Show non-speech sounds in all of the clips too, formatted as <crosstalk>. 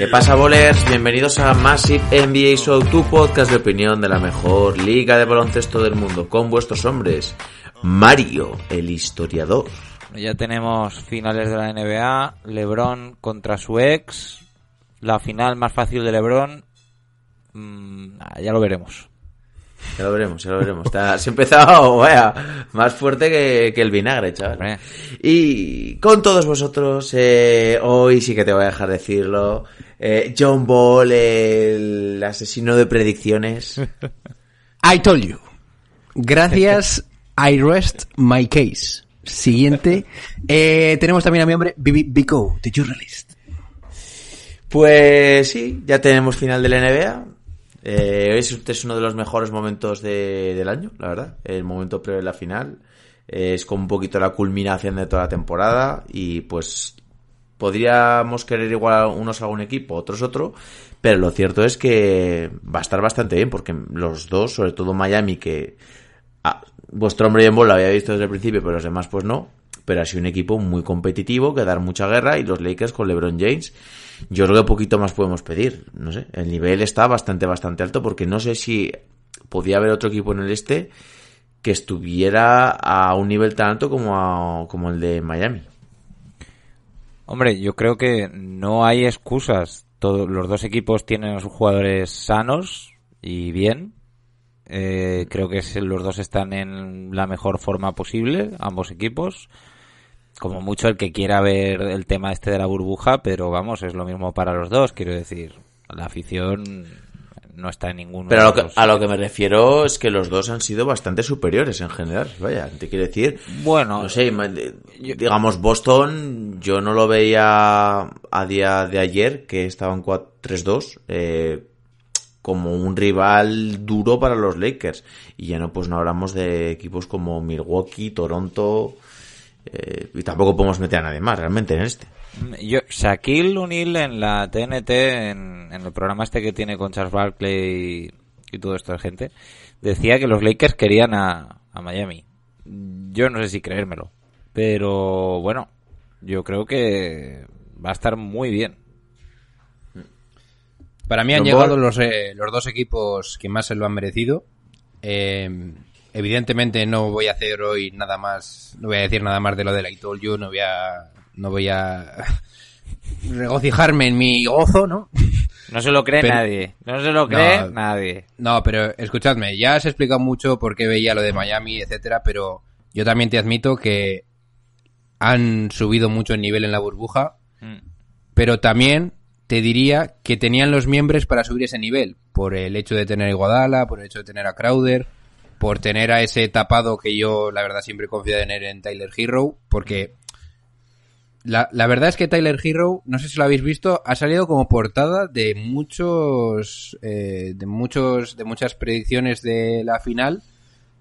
¿Qué pasa, bolers? Bienvenidos a Massive NBA Show, tu podcast de opinión de la mejor liga de baloncesto del mundo, con vuestros hombres. Mario, el historiador. Ya tenemos finales de la NBA, LeBron contra su ex, la final más fácil de LeBron, mm, ya lo veremos. Ya lo veremos, ya lo veremos. Está, se ha empezado, <laughs> vaya, más fuerte que, que el vinagre, chaval. Y con todos vosotros, eh, hoy sí que te voy a dejar decirlo. eh, John Ball, el asesino de predicciones. I told you. Gracias, <laughs> I rest my case. Siguiente. Eh, tenemos también a mi hombre, Bibi Bico, The Journalist. Pues sí, ya tenemos final de la NBA. Eh, este es uno de los mejores momentos de- del año, la verdad. El momento previo a la final. Eh, es como un poquito la culminación de toda la temporada. Y pues podríamos querer igual unos a un equipo, otros otro. Pero lo cierto es que va a estar bastante bien porque los dos, sobre todo Miami, que ah, vuestro hombre en bola lo había visto desde el principio, pero los demás pues no. Pero ha sido un equipo muy competitivo, que dar mucha guerra y los Lakers con LeBron James. Yo creo que poquito más podemos pedir. No sé, el nivel está bastante, bastante alto porque no sé si podía haber otro equipo en el este que estuviera a un nivel tan alto como, a- como el de Miami. Hombre, yo creo que no hay excusas. Todos los dos equipos tienen a sus jugadores sanos y bien. Eh, creo que los dos están en la mejor forma posible, ambos equipos. Como mucho el que quiera ver el tema este de la burbuja, pero vamos, es lo mismo para los dos. Quiero decir, la afición no está en ninguno. Pero a lo, que, los a lo dos. que me refiero es que los dos han sido bastante superiores en general. Vaya, te quiero decir. Bueno, no sé, digamos, Boston, yo no lo veía a día de ayer, que estaban 4-3-2, eh, como un rival duro para los Lakers. Y ya no, pues no hablamos de equipos como Milwaukee, Toronto. Eh, y tampoco podemos meter a nadie más realmente en este. Yo, Shaquille O'Neal en la TNT, en, en el programa este que tiene con Charles Barkley y, y todo esto de gente, decía que los Lakers querían a, a Miami. Yo no sé si creérmelo, pero bueno, yo creo que va a estar muy bien. Para mí han llegado Ball. los, eh, los dos equipos que más se lo han merecido. Eh, evidentemente no voy a hacer hoy nada más, no voy a decir nada más de lo de la I told you, no voy a, no voy a <laughs> regocijarme en mi gozo, ¿no? No se lo cree Pero- nadie, no se lo cree No. nadie. No, pero escuchadme, ya has explicado mucho por qué veía lo de Miami, etcétera, pero yo también te admito que han subido mucho el nivel en la burbuja, Mm. pero también te diría que tenían los miembros para subir ese nivel, por el hecho de tener a Iguodala, por el hecho de tener a Crowder, por tener a ese tapado que yo, la verdad, siempre he confiado en él en Tyler Hero, porque la, la verdad es que Tyler Hero, no sé si lo habéis visto, ha salido como portada de muchos, eh, de muchos, de muchas predicciones de la final,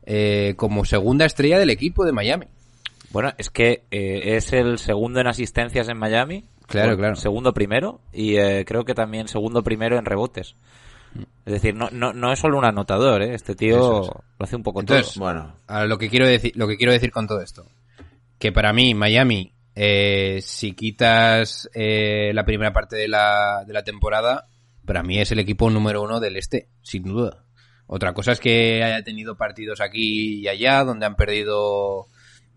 eh, como segunda estrella del equipo de Miami. Bueno, es que eh, es el segundo en asistencias en Miami. Claro, claro. Segundo primero y eh, creo que también segundo primero en rebotes. Es decir, no, no, no es solo un anotador, ¿eh? Este tío es. lo hace un poco Entonces, todo. Bueno, A lo que quiero decir, lo que quiero decir con todo esto, que para mí Miami, eh, si quitas eh, la primera parte de la, de la temporada, para mí es el equipo número uno del este, sin duda. Otra cosa es que haya tenido partidos aquí y allá, donde han perdido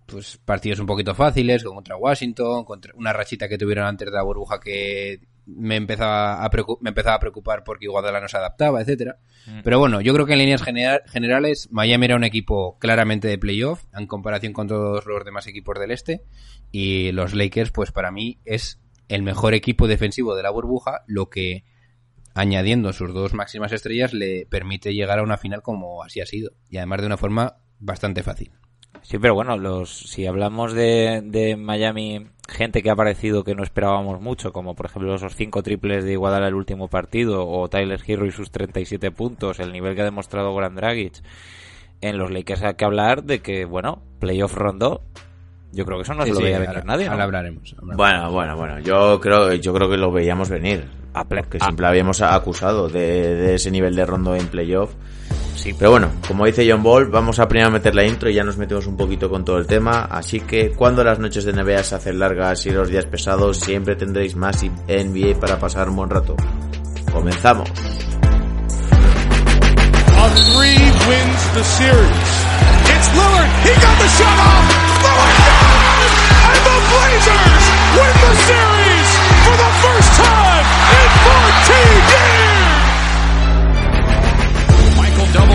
pues partidos un poquito fáciles, como contra Washington, contra una rachita que tuvieron antes de la burbuja que me empezaba a, me empezaba a preocupar porque Guadalajara no se adaptaba, etcétera. Pero bueno, yo creo que en líneas genera- generales Miami era un equipo claramente de playoff en comparación con todos los demás equipos del este y los Lakers pues para mí es el mejor equipo defensivo de la burbuja, lo que añadiendo sus dos máximas estrellas le permite llegar a una final como así ha sido y además de una forma bastante fácil. Sí, pero bueno, los, si hablamos de, de Miami gente que ha aparecido que no esperábamos mucho, como por ejemplo esos cinco triples de Iguadala el último partido, o Tyler Hero y sus 37 puntos, el nivel que ha demostrado Goran Dragic, en los Lakers hay que hablar de que, bueno, playoff rondo, yo creo que eso no se lo veía venir nadie. Ahora hablaremos, hablaremos. Bueno, bueno, bueno, yo creo, yo creo que lo veíamos venir. A Que siempre habíamos acusado de, de ese nivel de rondo en playoff. Sí, Pero bueno, como dice John Ball, vamos a primero meter la intro y ya nos metemos un poquito con todo el tema. Así que cuando las noches de NBA se hacen largas y los días pesados, siempre tendréis más NBA para pasar un buen rato. Comenzamos. A wins. He shot Blazers win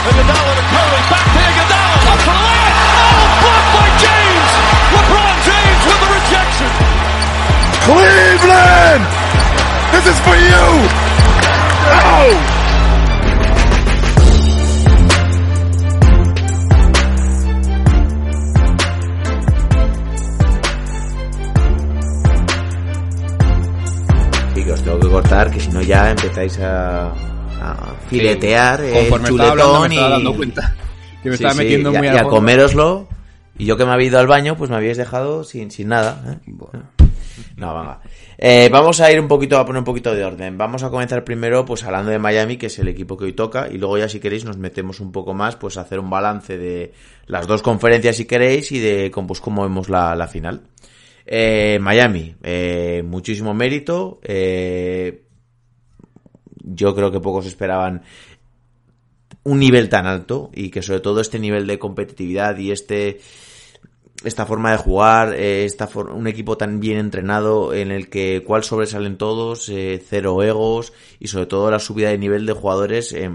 Iguodala to Curry, back to Iguodala, up for the layup. Oh, blocked by James. LeBron James with the rejection. Cleveland! This is for you! Oh! Y que os tengo que cortar, que si no ya empezáis a, a filetear el hablando me chuletón estaba y... dando cuenta que me Sí, estaba sí, metiendo y a- muy y a, a fondo. coméroslo. Y yo que me había ido al baño, pues me habíais dejado sin, sin nada. ¿eh? No, venga. Eh, vamos a ir un poquito, a poner un poquito de orden. Vamos a comenzar primero, pues hablando de Miami, que es el equipo que hoy toca, y luego ya si queréis nos metemos un poco más, pues a hacer un balance de las dos conferencias si queréis y de cómo, pues, cómo vemos la, la final. Eh, Miami, eh, muchísimo mérito. eh, yo creo que pocos esperaban un nivel tan alto y que sobre todo este nivel de competitividad y este esta forma de jugar, eh, esta for- un equipo tan bien entrenado en el que cuál sobresalen todos, eh, cero egos y sobre todo la subida de nivel de jugadores eh,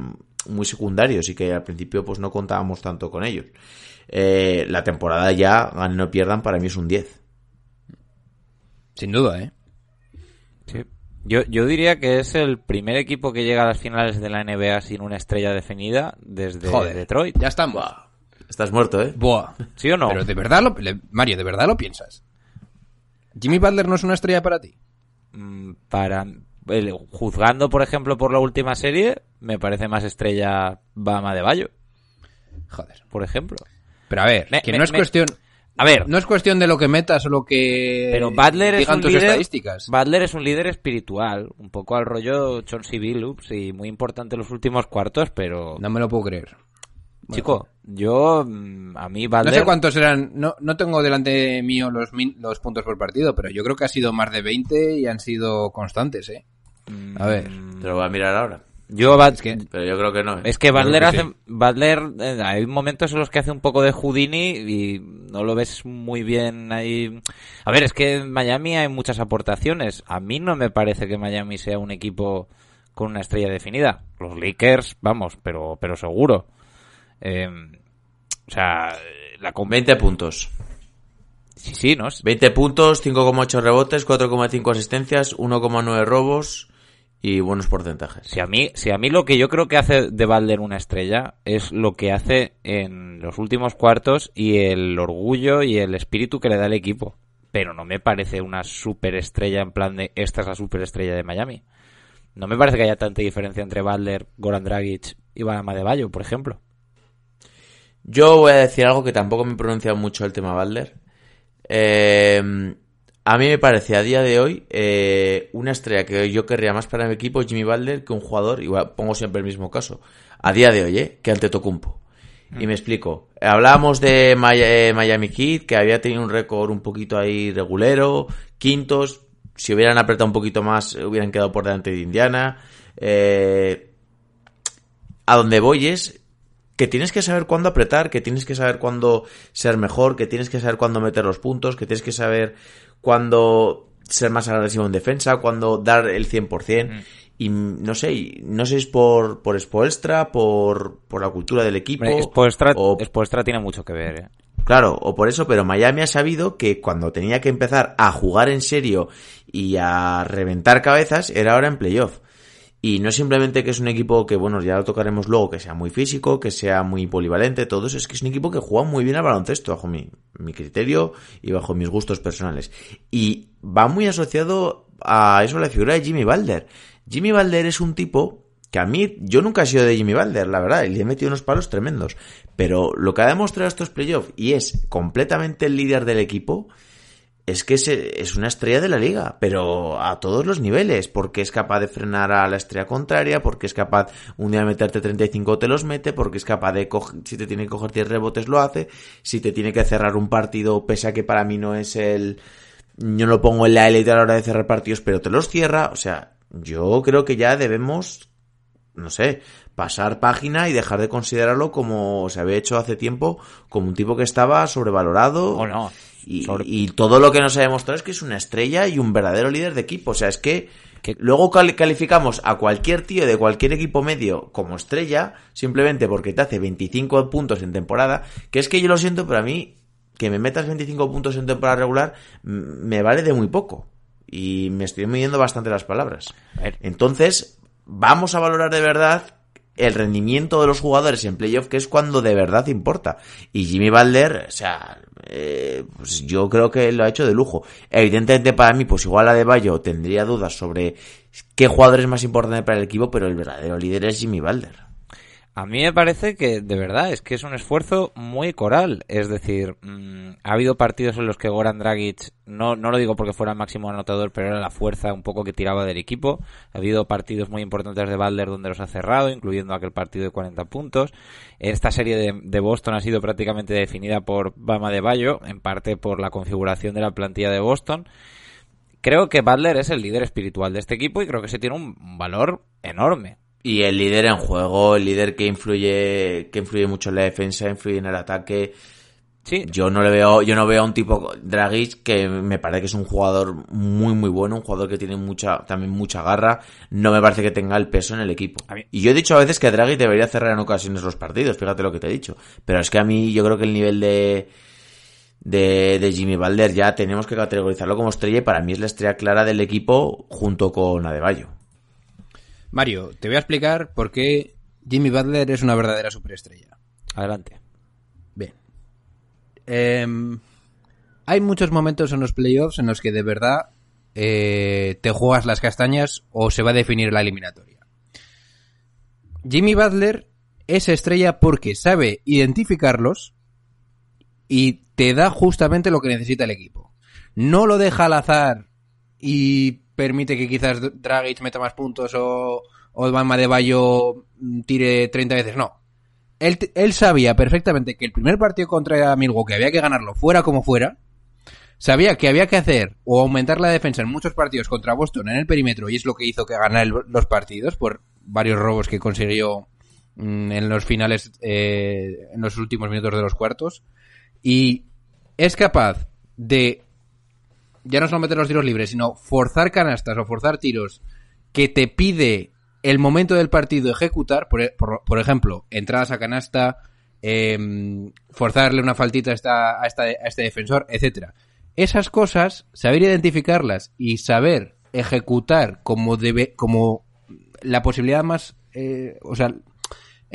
muy secundarios y que al principio pues no contábamos tanto con ellos. Eh, la temporada ya, ganen o pierdan, para mí es un 10. Sin duda, ¿eh? Sí. Yo, yo diría que es el primer equipo que llega a las finales de la NBA sin una estrella definida desde Joder, Detroit. Ya estamos. Estás muerto, ¿eh? Buah. ¿Sí o no? Pero de verdad, lo, le- Mario, ¿de verdad lo piensas? ¿Jimmy Butler no es una estrella para ti? Mm, Para el- juzgando, por ejemplo, por la última serie, me parece más estrella Bama de Bayo, Joder. por ejemplo. Pero a ver, Me- que me- no es me- cuestión... A ver, No es cuestión de lo que metas o lo que pero Butler es un tus líder. estadísticas. Butler es un líder espiritual, un poco al rollo Chauncey Billups y muy importante en los últimos cuartos, pero No me lo puedo creer. chico, yo mm, a mí Butler No sé cuántos eran, no, no tengo delante mío los, min- los puntos por partido, pero yo creo que ha sido más de 20 y han sido constantes, ¿eh? mm, A ver. Te lo voy a mirar ahora. Yo Bat- que- Pero yo creo que no. ¿eh? Es que Butler que hace, sí. Butler, eh, hay momentos en los que hace un poco de Houdini y no lo ves muy bien ahí. A ver, es que en Miami hay muchas aportaciones. A mí no me parece que Miami sea un equipo con una estrella definida. Los Lakers, vamos, pero, pero seguro. Eh, o sea, la com- 20 puntos. sí, sí, ¿no? 20 puntos, 5,8 rebotes, 4,5 asistencias, 1,9 robos y buenos porcentajes. Si a mí, si a mí lo que yo creo que hace de Balder una estrella es lo que hace en los últimos cuartos y el orgullo y el espíritu que le da el equipo. Pero no me parece una superestrella en plan de esta es la superestrella de Miami. No me parece que haya tanta diferencia entre Balder, Goran Dragic y Bama de Bayo, por ejemplo. Yo voy a decir algo que tampoco me he pronunciado mucho el tema Butler. Eh, a mí me parece a día de hoy eh, una estrella que yo querría más para mi equipo, Jimmy Butler, que un jugador, igual pongo siempre el mismo caso, a día de hoy, ¿eh? que Antetokounmpo. Y me explico. Hablábamos de eh, Miami Heat, que había tenido un récord un poquito ahí regulero, quintos. Si hubieran apretado un poquito más, hubieran quedado por delante de Indiana. Eh, a donde voy es que tienes que saber cuándo apretar, que tienes que saber cuándo ser mejor, que tienes que saber cuándo meter los puntos, que tienes que saber cuándo ser más agresivo en defensa, cuando dar el 100%. Mm. Y no sé, no sé si es por, por Spoelstra, por, por la cultura del equipo. Spoelstra, o- Spoelstra tiene mucho que ver, ¿eh? Claro, o por eso, pero Miami ha sabido que cuando tenía que empezar a jugar en serio y a reventar cabezas, era ahora en playoff. Y no simplemente que es un equipo que, bueno, ya lo tocaremos luego, que sea muy físico, que sea muy polivalente, todo eso, es que es un equipo que juega muy bien al baloncesto, bajo mi, criterio y bajo mis gustos personales. Y va muy asociado a eso la figura de Jimmy Balder. Jimmy Balder es un tipo que a mí, yo nunca he sido de Jimmy Balder, la verdad, y le he metido unos palos tremendos. Pero lo que ha demostrado estos playoffs y es completamente el líder del equipo, es que es, una estrella de la liga, pero a todos los niveles, porque es capaz de frenar a la estrella contraria, porque es capaz un día de meterte 35 te los mete, porque es capaz de coger, si te tiene que coger 10 rebotes lo hace, si te tiene que cerrar un partido, pese a que para mí no es el, yo no lo pongo en la élite a la hora de cerrar partidos, pero te los cierra, o sea, yo creo que ya debemos, no sé, pasar página y dejar de considerarlo como se había hecho hace tiempo, como un tipo que estaba sobrevalorado. O no. Y, Sobre- y todo lo que nos ha demostrado es que es una estrella y un verdadero líder de equipo. O sea, es que, luego cali- calificamos a cualquier tío de cualquier equipo medio como estrella simplemente porque te hace 25 puntos en temporada. Que es que yo lo siento, pero a mí que me metas 25 puntos en temporada regular me vale de muy poco. Y me estoy midiendo bastante las palabras. Entonces, vamos a valorar de verdad el rendimiento de los jugadores en playoff, que es cuando de verdad importa. Y Jimmy Balder, o sea, eh, pues yo creo que lo ha hecho de lujo. Evidentemente para mí, pues igual a De Bayo tendría dudas sobre qué jugador es más importante para el equipo, pero el verdadero líder es Jimmy Balder. A mí me parece que, de verdad, es que es un esfuerzo muy coral. Es decir, mm, ha habido partidos en los que Goran Dragic, no, no lo digo porque fuera máximo anotador, pero era la fuerza un poco que tiraba del equipo. Ha habido partidos muy importantes de Balder donde los ha cerrado, incluyendo aquel partido de 40 puntos. Esta serie de, de Boston ha sido prácticamente definida por Bama de Bayo, en parte por la configuración de la plantilla de Boston. Creo que Butler es el líder espiritual de este equipo y creo que se tiene un valor enorme. Y el líder en juego, el líder que influye, que influye mucho en la defensa, influye en el ataque. Sí, Yo no le veo, yo no veo a un tipo Dragic que me parece que es un jugador muy muy bueno, un jugador que tiene mucha, también mucha garra. No me parece que tenga el peso en el equipo. Y yo he dicho a veces que Dragic debería cerrar en ocasiones los partidos, fíjate lo que te he dicho. Pero es que a mí yo creo que el nivel de de, de Jimmy Balder ya tenemos que categorizarlo como estrella y para mí es la estrella clara del equipo junto con Adebayo. Mario, te voy a explicar por qué Jimmy Butler es una verdadera superestrella. adelante. Bien. Em, hay muchos momentos en los playoffs en los que de verdad eh, te juegas las castañas o se va a definir la eliminatoria. Jimmy Butler es estrella porque sabe identificarlos y te da justamente lo que necesita el equipo. No lo deja al azar y permite que quizás Dragic meta más puntos o, o Bama de Bayo mm, tire 30 veces. No. Él, él sabía perfectamente que el primer partido contra Milwaukee había que ganarlo fuera como fuera. Sabía que había que hacer o aumentar la defensa en muchos partidos contra Boston en el perímetro y es lo que hizo que ganara los partidos por varios robos que consiguió mm, en los finales, eh, en los últimos minutos de los cuartos. Y es capaz de ya no solo meter los tiros libres, sino forzar canastas o forzar tiros que te pide el momento del partido ejecutar, por, e- por- por ejemplo, entradas a canasta, em, forzarle una faltita a, esta- a esta- este defensor, etcétera. Esas cosas, saber identificarlas y saber ejecutar como debe, como la posibilidad más, eh, o sea,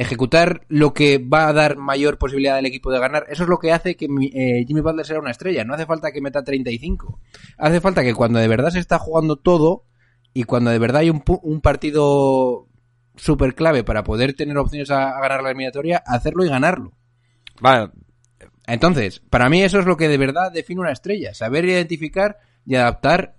ejecutar lo que va a dar mayor posibilidad al equipo de ganar, eso es lo que hace que eh, Jimmy Butler sea una estrella. No hace falta que meta 35. Hace falta que cuando de verdad se está jugando todo y cuando de verdad hay un, un partido súper clave para poder tener opciones a, a ganar la eliminatoria, hacerlo y ganarlo. Vale, Entonces, para mí eso es lo que de verdad define una estrella. Saber identificar y adaptar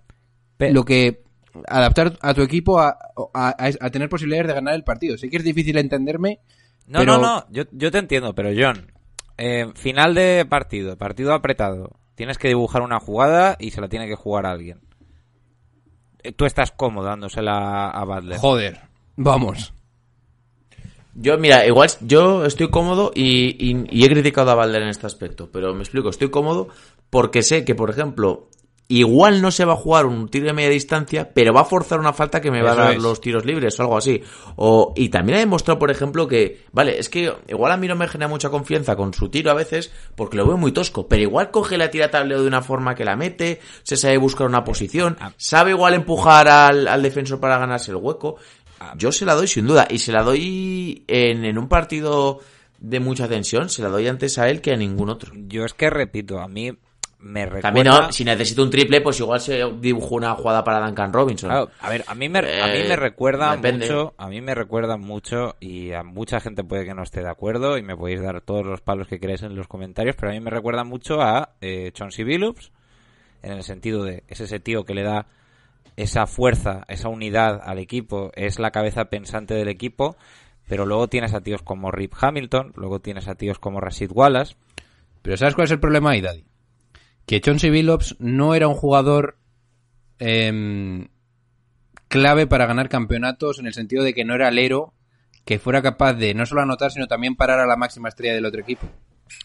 Pe- lo que... Adaptar a tu equipo a, a- a- a tener posibilidades de ganar el partido. Sé que es difícil entenderme, No, Pero- no, no, yo, yo te entiendo, pero John, eh, final de partido, partido apretado, tienes que dibujar una jugada y se la tiene que jugar a alguien. Eh, Tú estás cómodo dándosela a Butler. Joder, vamos. Yo, mira, igual yo estoy cómodo y, y- y he criticado a Balder en este aspecto, pero me explico, estoy cómodo porque sé que, por ejemplo, igual no se va a jugar un tiro de media distancia, pero va a forzar una falta que me va Eso a dar es. los tiros libres o algo así. O, y también ha demostrado, por ejemplo, que, vale, es que igual a mí no me genera mucha confianza con su tiro a veces, porque lo veo muy tosco, pero igual coge la tira tableo de una forma que la mete, se sabe buscar una posición, sabe igual empujar al, al defensor para ganarse el hueco. Yo se la doy sin duda, y se la doy en, en un partido de mucha tensión, se la doy antes a él que a ningún otro. Yo es que repito, a mí me recuerda... También no, si necesito un triple, pues igual se dibujó una jugada para Duncan Robinson. Claro, a ver, a mí me, a mí me Eh, recuerda mucho, a mí me recuerda mucho y a mucha gente puede que no esté de acuerdo y me podéis dar todos los palos que queráis en los comentarios, pero a mí me recuerda mucho a eh, Chauncey Billups en el sentido de es ese tío que le da esa fuerza, esa unidad al equipo, es la cabeza pensante del equipo, pero luego tienes a tíos como Rip Hamilton, luego tienes a tíos como Rashid Wallace, Pero ¿sabes cuál es el problema ahí, Daddy? Que Chauncey Billups no era un jugador em, clave para ganar campeonatos en el sentido de que no era alero que fuera capaz de no solo anotar, sino también parar a la máxima estrella del otro equipo.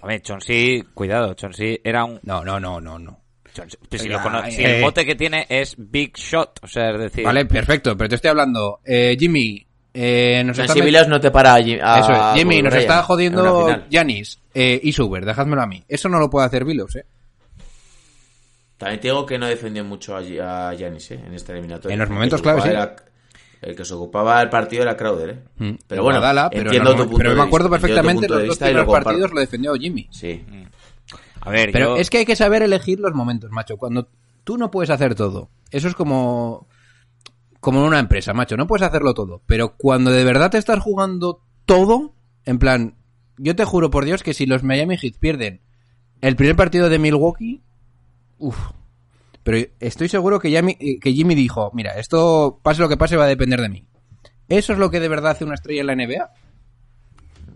a ver, Chauncey, cuidado, Chauncey era un No, no, no, no, no. Chauncey- pues si, Venga, lo cono- si eh. el bote que tiene es Big Shot, o sea, es decir, Vale, perfecto, pero te estoy hablando. Eh, Jimmy, eh, nos está met- no te para allí. a- Eso es. Jimmy, nos está jodiendo. Yanis eh, y Suber, dejádmelo a mí. Eso no lo puede hacer Billups, ¿eh? También te digo que no defendió mucho a, a Giannis, ¿eh? En esta eliminatoria. En los momentos se clave, ocupaba sí. era- el que se ocupaba el partido era Crowder, ¿eh? Mm. Pero bueno, Guadala, pero, entiendo en tu punto pero de me acuerdo vista, perfectamente los dos lo primeros partidos lo defendió Jimmy. Sí. a ver, Pero yo- es que hay que saber elegir los momentos, macho. Cuando tú no puedes hacer todo, eso es como como en una empresa, macho. No puedes hacerlo todo, pero cuando de verdad te estás jugando todo, en plan, yo te juro por Dios que si los Miami Heat pierden el primer partido de Milwaukee, uff. Pero estoy seguro que, Yami- que Jimmy dijo, mira, esto pase lo que pase va a depender de mí. ¿Eso es lo que de verdad hace una estrella en la NBA?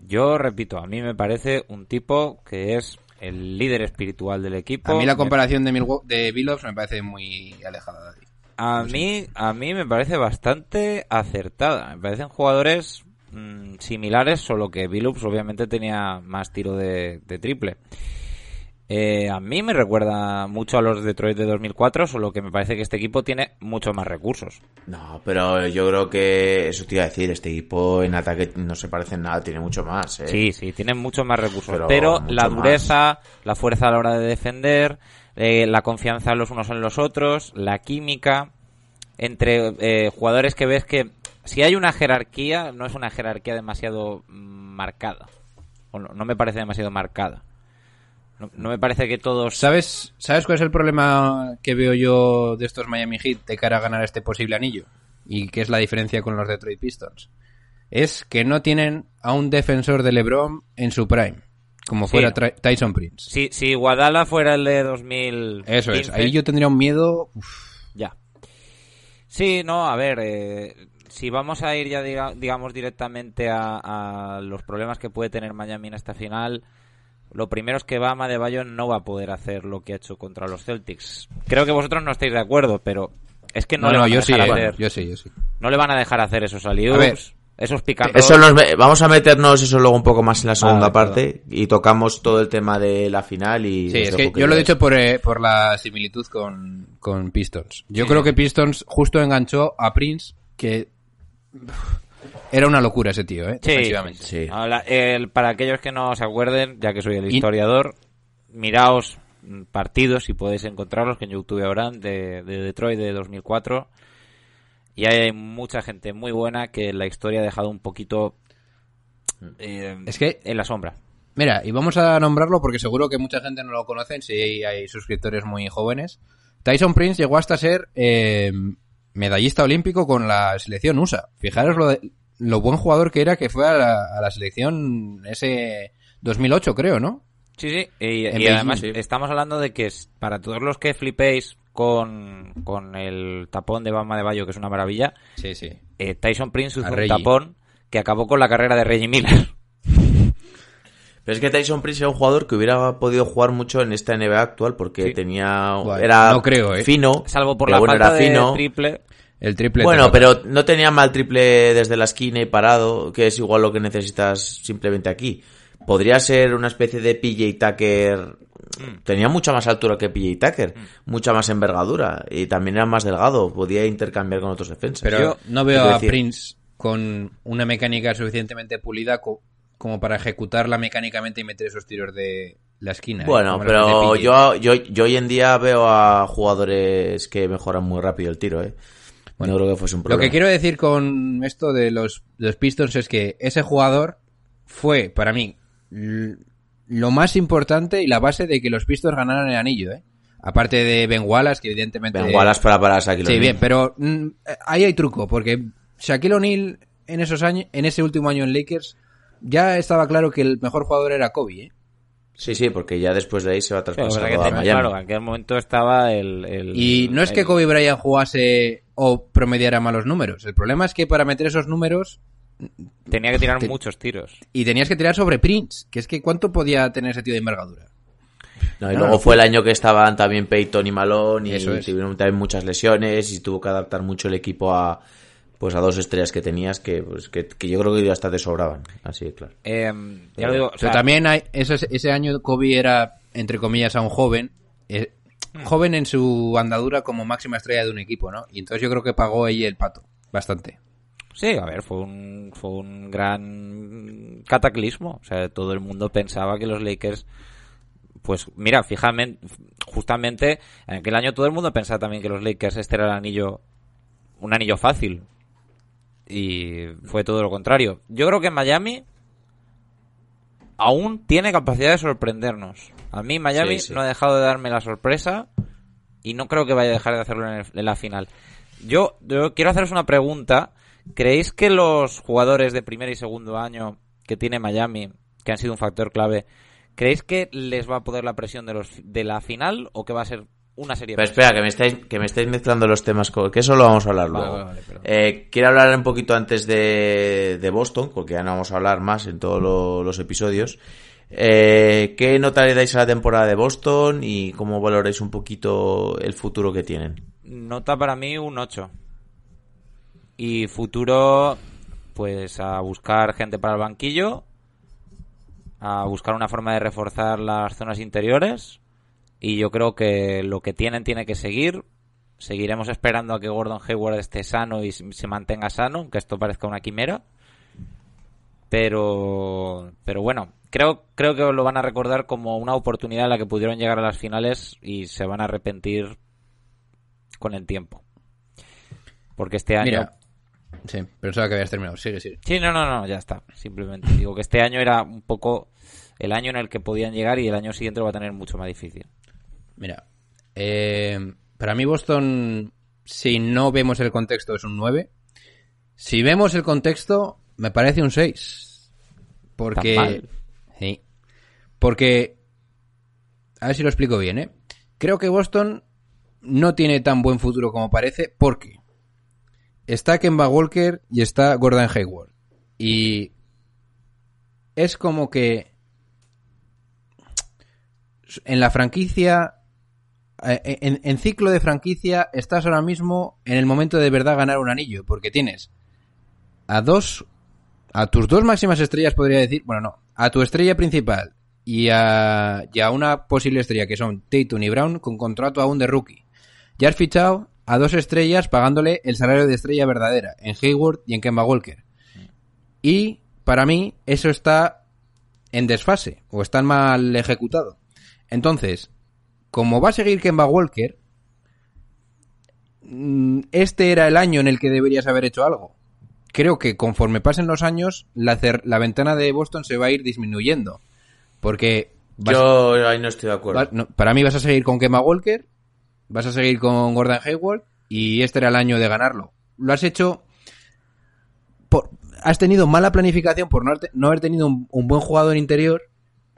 Yo repito, a mí me parece un tipo que es el líder espiritual del equipo. A mí la comparación de, Milwaukee, de Billups me parece muy alejada. Daddy. A mí, a mí me parece bastante acertada. Me parecen jugadores mm, similares, solo que Billups obviamente tenía más tiro de, de triple. Eh, a mí me recuerda mucho a los Detroit de 2004, solo que me parece que este equipo tiene mucho más recursos. No, pero yo creo que eso te iba a decir, este equipo en ataque no se parece en nada, tiene mucho más, ¿eh? Sí, sí, tienen mucho más recursos. Pero, la más. dureza, la fuerza a la hora de defender, eh, la confianza los unos en los otros, la química entre eh, jugadores que ves que si hay una jerarquía, no es una jerarquía demasiado marcada. O no, no me parece demasiado marcada. No, no me parece que todos... ¿Sabes, ¿Sabes cuál es el problema que veo yo de estos Miami Heat de cara a ganar este posible anillo? ¿Y qué es la diferencia con los Detroit Pistons? Es que no tienen a un defensor de LeBron en su prime, como Sí. fuera Tyson Prince. Si, si Guadala fuera el de 2000... Eso es, ahí yo tendría un miedo... uf, Ya. Sí, no, a ver, eh, si vamos a ir ya, diga- digamos, directamente a, a los problemas que puede tener Miami en esta final, lo primero es que Bama de Bayo no va a poder hacer lo que ha hecho contra los Celtics. Creo que vosotros no estáis de acuerdo, pero es que no, No, le no, van a yo sí, dejar eh, hacer, yo sí, yo sí. no le van a dejar hacer esos A ver. aliups, esos picantes. Eso nos ve- vamos a meternos eso luego un poco más en la segunda Vale, parte y tocamos todo el tema de la final y... Sí, es que yo lo he dicho por, eh, por la similitud con, con Pistons. Yo creo que Pistons justo enganchó a Prince, que era una locura ese tío, ¿eh? Sí. Sí. Ahora, el- para aquellos que no se acuerden, ya que soy el Y- historiador, miraos mm, partidos, si podéis encontrarlos, que en YouTube habrán, de, de Detroit de 2004. Y hay mucha gente muy buena que la historia ha dejado un poquito eh, Es que- en la sombra. Mira, y vamos a nombrarlo porque seguro que mucha gente no lo conocen si hay, hay suscriptores muy jóvenes. Tyson Prince llegó hasta ser eh, medallista olímpico con la selección USA. Fijaros lo, de- lo buen jugador que era que fue a la, a la selección ese 2008, creo, ¿no? Sí, sí. Y, además sí. estamos hablando de que para todos los que flipéis con, con el tapón de Bama de Bayo, que es una maravilla, Sí, sí. eh, Tyson Prince hizo un tapón que acabó con la carrera de Reggie Miller. Pero es que Tyson Prince era un jugador que hubiera podido jugar mucho en esta NBA actual porque Sí. tenía... Era no creo, ¿eh? fino. Salvo por la bueno, falta era de fino. triple. El triple. Bueno, pero no tenía mal triple desde la esquina y parado, que es igual lo que necesitas simplemente aquí. Podría ser una especie de PJ Tucker tenía mucha más altura que PJ Tucker, mucha más envergadura y también era más delgado, podía intercambiar con otros defensas. Pero Yo- no veo a decir, Prince con una mecánica suficientemente pulida como para ejecutarla mecánicamente y meter esos tiros de la esquina. ¿eh? Bueno, pero yo, yo, yo hoy en día veo a jugadores que mejoran muy rápido el tiro, ¿eh? no creo que fuese un Lo problema. que quiero decir con esto de los, los Pistons es que ese jugador fue, para mí, lo más importante y la base de que los Pistons ganaran el anillo, ¿eh? Aparte de Ben Wallace, que evidentemente... Ben Wallace para parar a Shaquille Sí, bien, pero mm, ahí hay truco, porque Shaquille O'Neal en esos años, en ese último año en Lakers, ya estaba claro que el mejor jugador era Kobe, ¿eh? Sí, sí, porque ya después de ahí se va a traspasar a Miami. claro, en aquel momento estaba el... el- Y no es que Kobe Bryant jugase o promediara malos números. El problema es que para meter esos números Tenía que tirar Te- muchos tiros. y tenías que tirar sobre Prince, que es que ¿cuánto podía tener ese tío de envergadura? No, y luego fue- fue el año que estaban también Peyton y Malone y Eso es. tuvieron también muchas lesiones y tuvo que adaptar mucho el equipo a pues a dos estrellas que tenías que, pues, que, que yo creo que ya hasta te sobraban. Así de claro. Eh, ya lo digo, o Pero sea, también hay, ese, ese año Kobe era, entre comillas, aún joven, eh, joven en su andadura como máxima estrella de un equipo, ¿no? Y entonces yo creo que pagó ahí el pato, bastante. Sí, a ver, fue un, fue un gran cataclismo. O sea, todo el mundo pensaba que los Lakers, pues mira, fijamente, justamente en aquel año todo el mundo pensaba también que los Lakers este era el anillo, un anillo fácil. Y fue todo lo contrario. Yo creo que Miami aún tiene capacidad de sorprendernos. A mí Miami Sí, sí. no ha dejado de darme la sorpresa y no creo que vaya a dejar de hacerlo en, el- en la final. Yo, yo quiero haceros una pregunta. ¿Creéis que los jugadores de primer y segundo año que tiene Miami, que han sido un factor clave, ¿creéis que les va a poder la presión de, los, de la final o que va a ser una serie? Pero espera, que me estáis, que me estáis mezclando los temas, con, que eso lo vamos a hablar luego. vale, vale, perdón. Eh, quiero hablar un poquito antes de, de Boston, porque ya no vamos a hablar más en todos lo- los episodios. Eh, ¿Qué nota le dais a la temporada de Boston y cómo valoráis un poquito el futuro que tienen? Nota para mí un 8. Y futuro, pues a buscar gente para el banquillo, a buscar una forma de reforzar las zonas interiores. Y yo creo que lo que tienen tiene que seguir. Seguiremos esperando a que Gordon Hayward esté sano y se mantenga sano, aunque esto parezca una quimera. Pero, pero bueno, creo, creo que lo van a recordar como una oportunidad en la que pudieron llegar a las finales y se van a arrepentir con el tiempo. Porque este año... Mira, sí, pensaba que habías terminado. Sigue, sigue. Sí, no, no, no, ya está. Simplemente digo que este año era un poco el año en el que podían llegar y el año siguiente lo va a tener mucho más difícil. Mira, eh, para mí Boston, si no vemos el contexto, es un 9. Si vemos el contexto, me parece un 6. Porque... ¿Tan mal? Sí. Porque... A ver si lo explico bien, ¿eh? Creo que Boston no tiene tan buen futuro como parece porque está Kemba Walker y está Gordon Hayward. Y es como que en la franquicia, en, en ciclo de franquicia, estás ahora mismo en el momento de verdad ganar un anillo, porque tienes a dos, a tus dos máximas estrellas, podría decir, bueno, no, a tu estrella principal y a, y una posible estrella que son Tatum y Brown con contrato aún de rookie. Ya has fichado a dos estrellas pagándole el salario de estrella verdadera, en Hayward y en Kemba Walker. Y para mí eso está en desfase o está mal ejecutado. Entonces, como va a seguir Kemba Walker, mm, este era el año en el que deberías haber hecho algo. Creo que conforme pasen los años, la, la ventana de Boston se va a ir disminuyendo. Porque Yo ahí no estoy de acuerdo. no, para mí vas a seguir con Kemba Walker, vas a seguir con Gordon Hayward y este era el año de ganarlo. Lo has hecho... por- has tenido mala planificación por no, no haber tenido un, un buen jugador interior,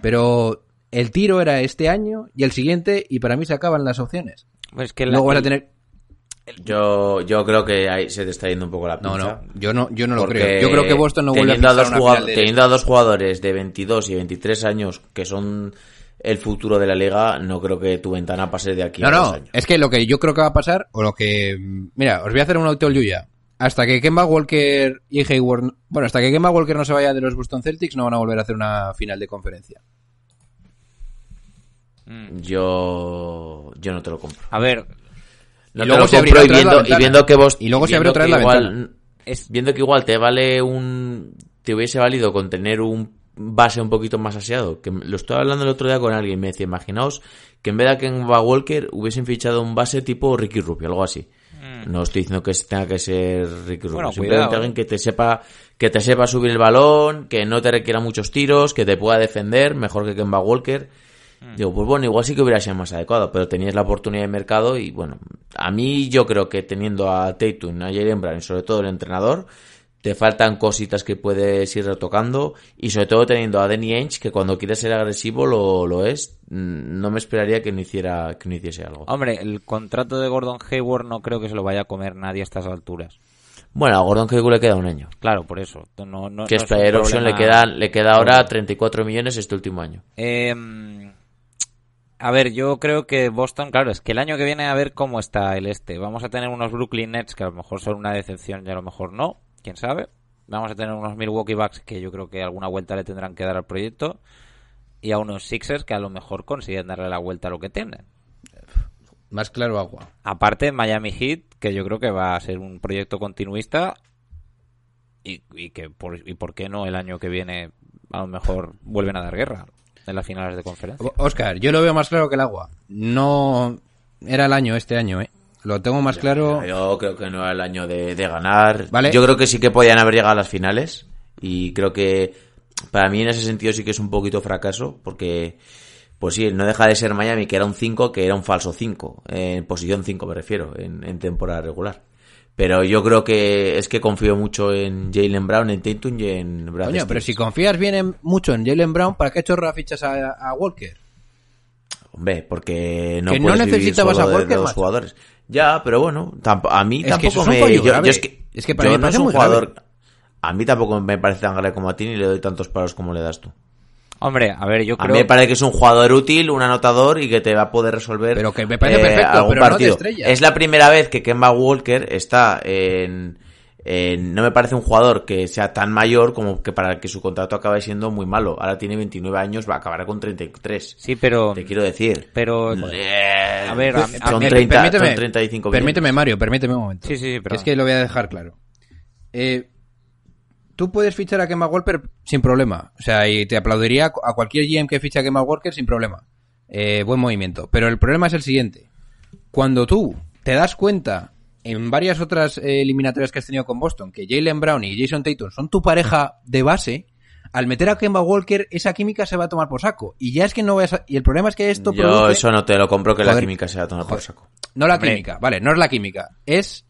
pero el tiro era este año y el siguiente y para mí se acaban las opciones. Pues que la- Luego vas a el- tener... Yo, yo creo que ahí se te está yendo un poco la pinza. No, no, yo no, yo no lo creo. Yo creo que Boston no vuelve a teniendo a dos una jugado- final de- Teniendo a dos jugadores de 22 y 23 años que son el futuro de la liga, no creo que tu ventana pase de aquí No, a dos no, años. es que lo que yo creo que va a pasar, o lo que... Mira, os voy a hacer un auto ya. Hasta que Kemba Walker y Hayward... Bueno, hasta que Kemba Walker no se vaya de los Boston Celtics, no van a volver a hacer una final de conferencia. Mm. yo yo no te lo compro. A ver, No Y te luego lo se compro abrirá y viendo, y viendo que vos Y luego se abre otra que vez la igual, ventana. es, viendo que igual te vale un te hubiese valido con tener un base un poquito más aseado que lo estaba hablando el otro día con alguien me decía imaginaos que en vez de a Kemba Walker hubiesen fichado un base tipo Ricky Rubio algo así no estoy diciendo que tenga que ser Ricky Rubio Mm. Bueno, simplemente cuidado, alguien eh. que te sepa que te sepa subir el balón que no te requiera muchos tiros que te pueda defender mejor que Kemba Walker Mm. Digo, pues bueno, igual sí que hubiera sido más adecuado, pero tenías la oportunidad de mercado y bueno, a mí yo creo que teniendo a Tatum, a Jalen Brown y sobre todo el entrenador, te faltan cositas que puedes ir retocando y sobre todo teniendo a Danny Ainge que cuando quiere ser agresivo lo, lo es, Mm, no me esperaría que no hiciera que no hiciese algo. hombre, el contrato de Gordon Hayward no creo que se lo vaya a comer nadie a estas alturas. Bueno, a Gordon Hayward le queda un año. Claro, por eso. No, no, Que no es player option, le queda, le queda ahora 34 millones este último año. Eh, a ver, yo creo que Boston, claro, es que el año que viene a ver cómo está el este. Vamos a tener unos Brooklyn Nets que a lo mejor son una decepción y a lo mejor no, quién sabe. Vamos a tener unos Milwaukee Bucks que yo creo que alguna vuelta le tendrán que dar al proyecto. Y a unos Sixers que a lo mejor consiguen darle la vuelta a lo que tienen. Más claro agua. Aparte, Miami Heat, que yo creo que va a ser un proyecto continuista. Y, y que por, y por qué no el año que viene a lo mejor vuelven a dar guerra en las finales de conferencia. Oscar, yo lo veo más claro que el agua. No era el año este año, ¿eh? Lo tengo más claro. Yo creo que no era el año de, de ganar. Vale. Yo creo que sí que podían haber llegado a las finales. Y creo que para mí en ese sentido sí que es un poquito fracaso. Porque, pues sí, no deja de ser Miami, que era un 5, que era un falso 5. En posición 5 me refiero, en, en temporada regular. Pero yo creo que es que confío mucho en Jalen Brown, en Tatum y en Brad Coño, pero si confías bien en- mucho en Jalen Brown, ¿para qué chorra fichas a, a Walker? Hombre, porque no Que no puedes vivir necesitabas solo a Walker, de dos jugadores. Ya, pero bueno, a mí Es tampoco me... yo- yo es que, Es que para yo mí no parece es un jugador... grave. A mí tampoco me parece tan grave como a ti ni le doy tantos palos como le das tú. Hombre, a ver, yo A creo... mí me parece que es un jugador útil, un anotador y que te va a poder resolver Pero que me parece perfecto, algún pero no de partido. estrella. es la primera vez que Kemba Walker está en, en- No me parece un jugador que sea tan mayor como que para que su contrato acabe siendo muy malo. Ahora tiene 29 años, va a acabar con 33. Sí, pero... Te quiero decir. Pero... Eh, A ver, a- son, a- 30, permíteme, son 35 Permíteme, Mario, permíteme un momento. Sí, sí, sí, pero... Es que lo voy a dejar claro. Eh, tú puedes fichar a Kemba Walker sin problema. O sea, y te aplaudiría a cualquier GM que fiche a Kemba Walker sin problema. Eh, buen movimiento. Pero el problema es el siguiente. Cuando tú te das cuenta en varias otras eh, eliminatorias que has tenido con Boston que Jalen Brown y Jason Tatum son tu pareja de base, al meter a Kemba Walker esa química se va a tomar por saco. Y ya es que no vayas a- Y el problema es que esto Yo produce- eso no te lo compro que la química sea tomar por saco. No la Hombre. química, vale, no es la química. Es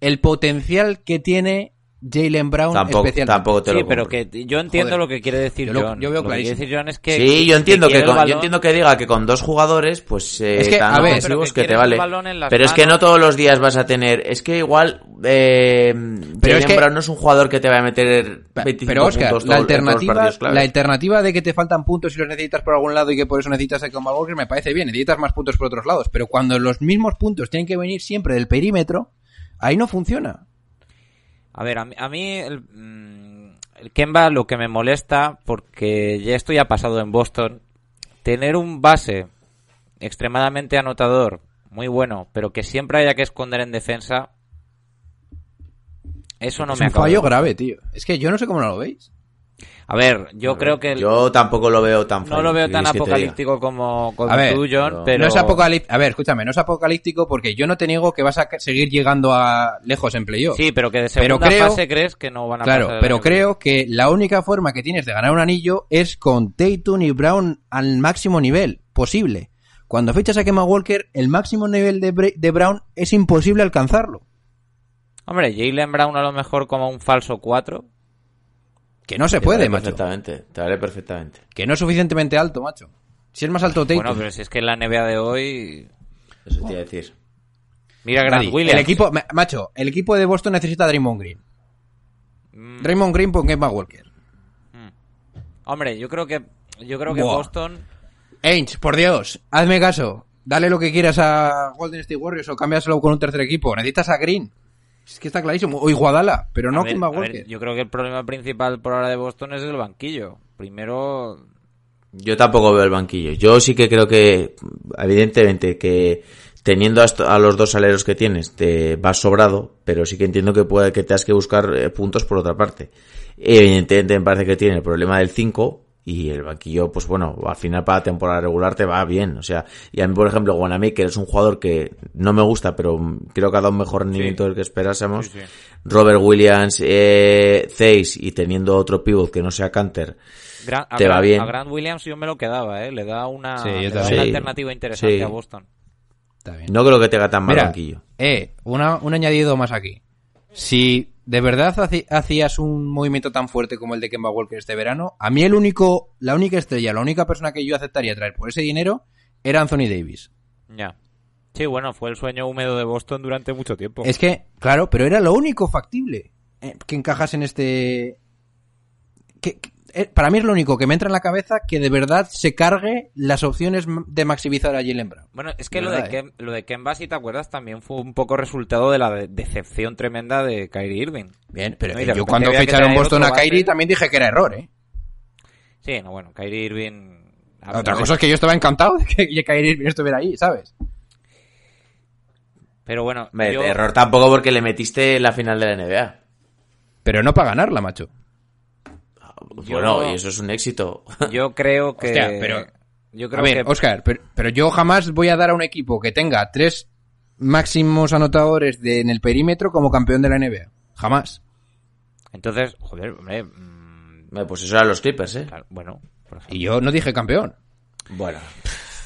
el potencial que tiene Jalen Brown Tampoco, tampoco te Sí, lo pero compro. que yo entiendo Joder. lo que quiere decir Yo lo- John. yo veo lo que quiere clarísimo. decir John es que... Sí, yo entiendo que, con- yo entiendo que diga que con dos jugadores, pues eh, Es que, tan a ver, ofensivos pero que que, te vale. el balón en las Pero es que no todos los días vas a tener. Es que igual eh, Pero Jalen es que- Brown no es un jugador que te va a meter 25 Pero Oscar, puntos la todo- alternativa, la alternativa de que te faltan puntos y los necesitas por algún lado y que por eso necesitas a Kemba Walker me parece bien, necesitas más puntos por otros lados, pero cuando los mismos puntos tienen que venir siempre del perímetro, ahí no funciona. A ver, a mí, a mí el, mm, el Kemba lo que me molesta, porque ya esto ya ha pasado en Boston, tener un base extremadamente anotador, muy bueno, pero que siempre haya que esconder en defensa, eso no es me un acaba fallo grave, tío. Es que yo no sé cómo no lo veis. A ver, yo creo que el- Yo tampoco lo veo tan no lo veo ¿qué tan apocalíptico como, como A ver, tú, John, pero... No es apocalíptico. A ver, escúchame, no es apocalíptico porque yo no te niego que vas a seguir llegando a lejos en playoff. Sí, pero que de Pero segunda creo- fase crees que no van a Claro, pasar pero creo que la única forma que tienes de ganar un anillo es con Tatum y Brown al máximo nivel posible. Cuando fichas a Kemba Walker, el máximo nivel de, de Brown es imposible alcanzarlo. Hombre, Jalen Brown a lo mejor como un falso 4. Que no se Te puede, vale macho. perfectamente, te vale perfectamente. Que no es suficientemente alto, macho. Si es más alto Tatum. Bueno, pero si es que en la NBA de hoy... Eso te iba a decir. Mira Grant Nadie. Williams. El equipo, ma- macho, el equipo de Boston necesita a Draymond Green. Mm, Draymond Green con Kemba Walker. Hombre, yo creo que yo creo que. Boston Ainge, por Dios, hazme caso. Dale lo que quieras a Golden State Warriors o cámbiaselo con un tercer equipo. Necesitas a Green. Es que está clarísimo. O Iguadala, pero no a ver, Kemba a ver, Walker. yo creo que el problema principal por ahora de Boston es el banquillo. Primero Yo tampoco veo el banquillo. Yo sí que creo que, evidentemente, que teniendo a los dos aleros que tienes, te vas sobrado, pero sí que entiendo que puede que tengas que buscar eh, puntos por otra parte. Evidentemente me parece que tiene el problema del 5 y el banquillo, pues bueno, al final para temporada regular te va bien. O sea, y a mí, por ejemplo, Guanamaker es un jugador que no me gusta, pero creo que ha dado un mejor rendimiento del que esperásemos. Sí, sí. Robert Williams, eh, Zeiss y teniendo otro pivot que no sea Canter, Gran- a, Te va Grant- bien. a Grant Williams yo me lo quedaba, ¿eh? Le da una, Sí, yo le da también. una Sí, alternativa interesante sí. a Boston. Está bien. no creo que tenga tan mal Mira, banquillo. eh, una, un añadido más aquí. Si de verdad hacías un movimiento tan fuerte como el de Kemba Walker este verano, a mí el único, la única estrella, la única persona que yo aceptaría traer por ese dinero era Anthony Davis. Ya. Sí, bueno, fue el sueño húmedo de Boston durante mucho tiempo. Es que, claro, pero era lo único factible eh, que encajas en este... que- que- para mí es lo único que me entra en la cabeza que de verdad se cargue las opciones de maximizar a Jalen Brown. Bueno, es que De lo, verdad, de ¿eh? Kem- lo de si te acuerdas, también fue un poco resultado de la de- decepción tremenda de Kyrie Irving. Bien, pero No, eh, yo cuando ficharon Boston a Kyrie también dije que era error, ¿eh? Sí, no, bueno, Kyrie Irving... Otra cosa es que yo estaba encantado de que Kyrie Irving estuviera ahí, ¿sabes? Pero bueno, yo- Error tampoco porque le metiste en la final de la NBA. Pero no para ganarla, macho. Yo- Bueno, y eso es un éxito. <laughs> yo creo que... Hostia, pero- Yo creo A ver, que... Oscar, pero, pero yo jamás voy a dar a un equipo que tenga tres máximos anotadores de, en el perímetro como campeón de la NBA. Jamás. Entonces, joder, hombre... mm, Hombre, Pues eso eran los Clippers, ¿eh? claro, bueno, por ejemplo. Y yo no dije campeón. Bueno,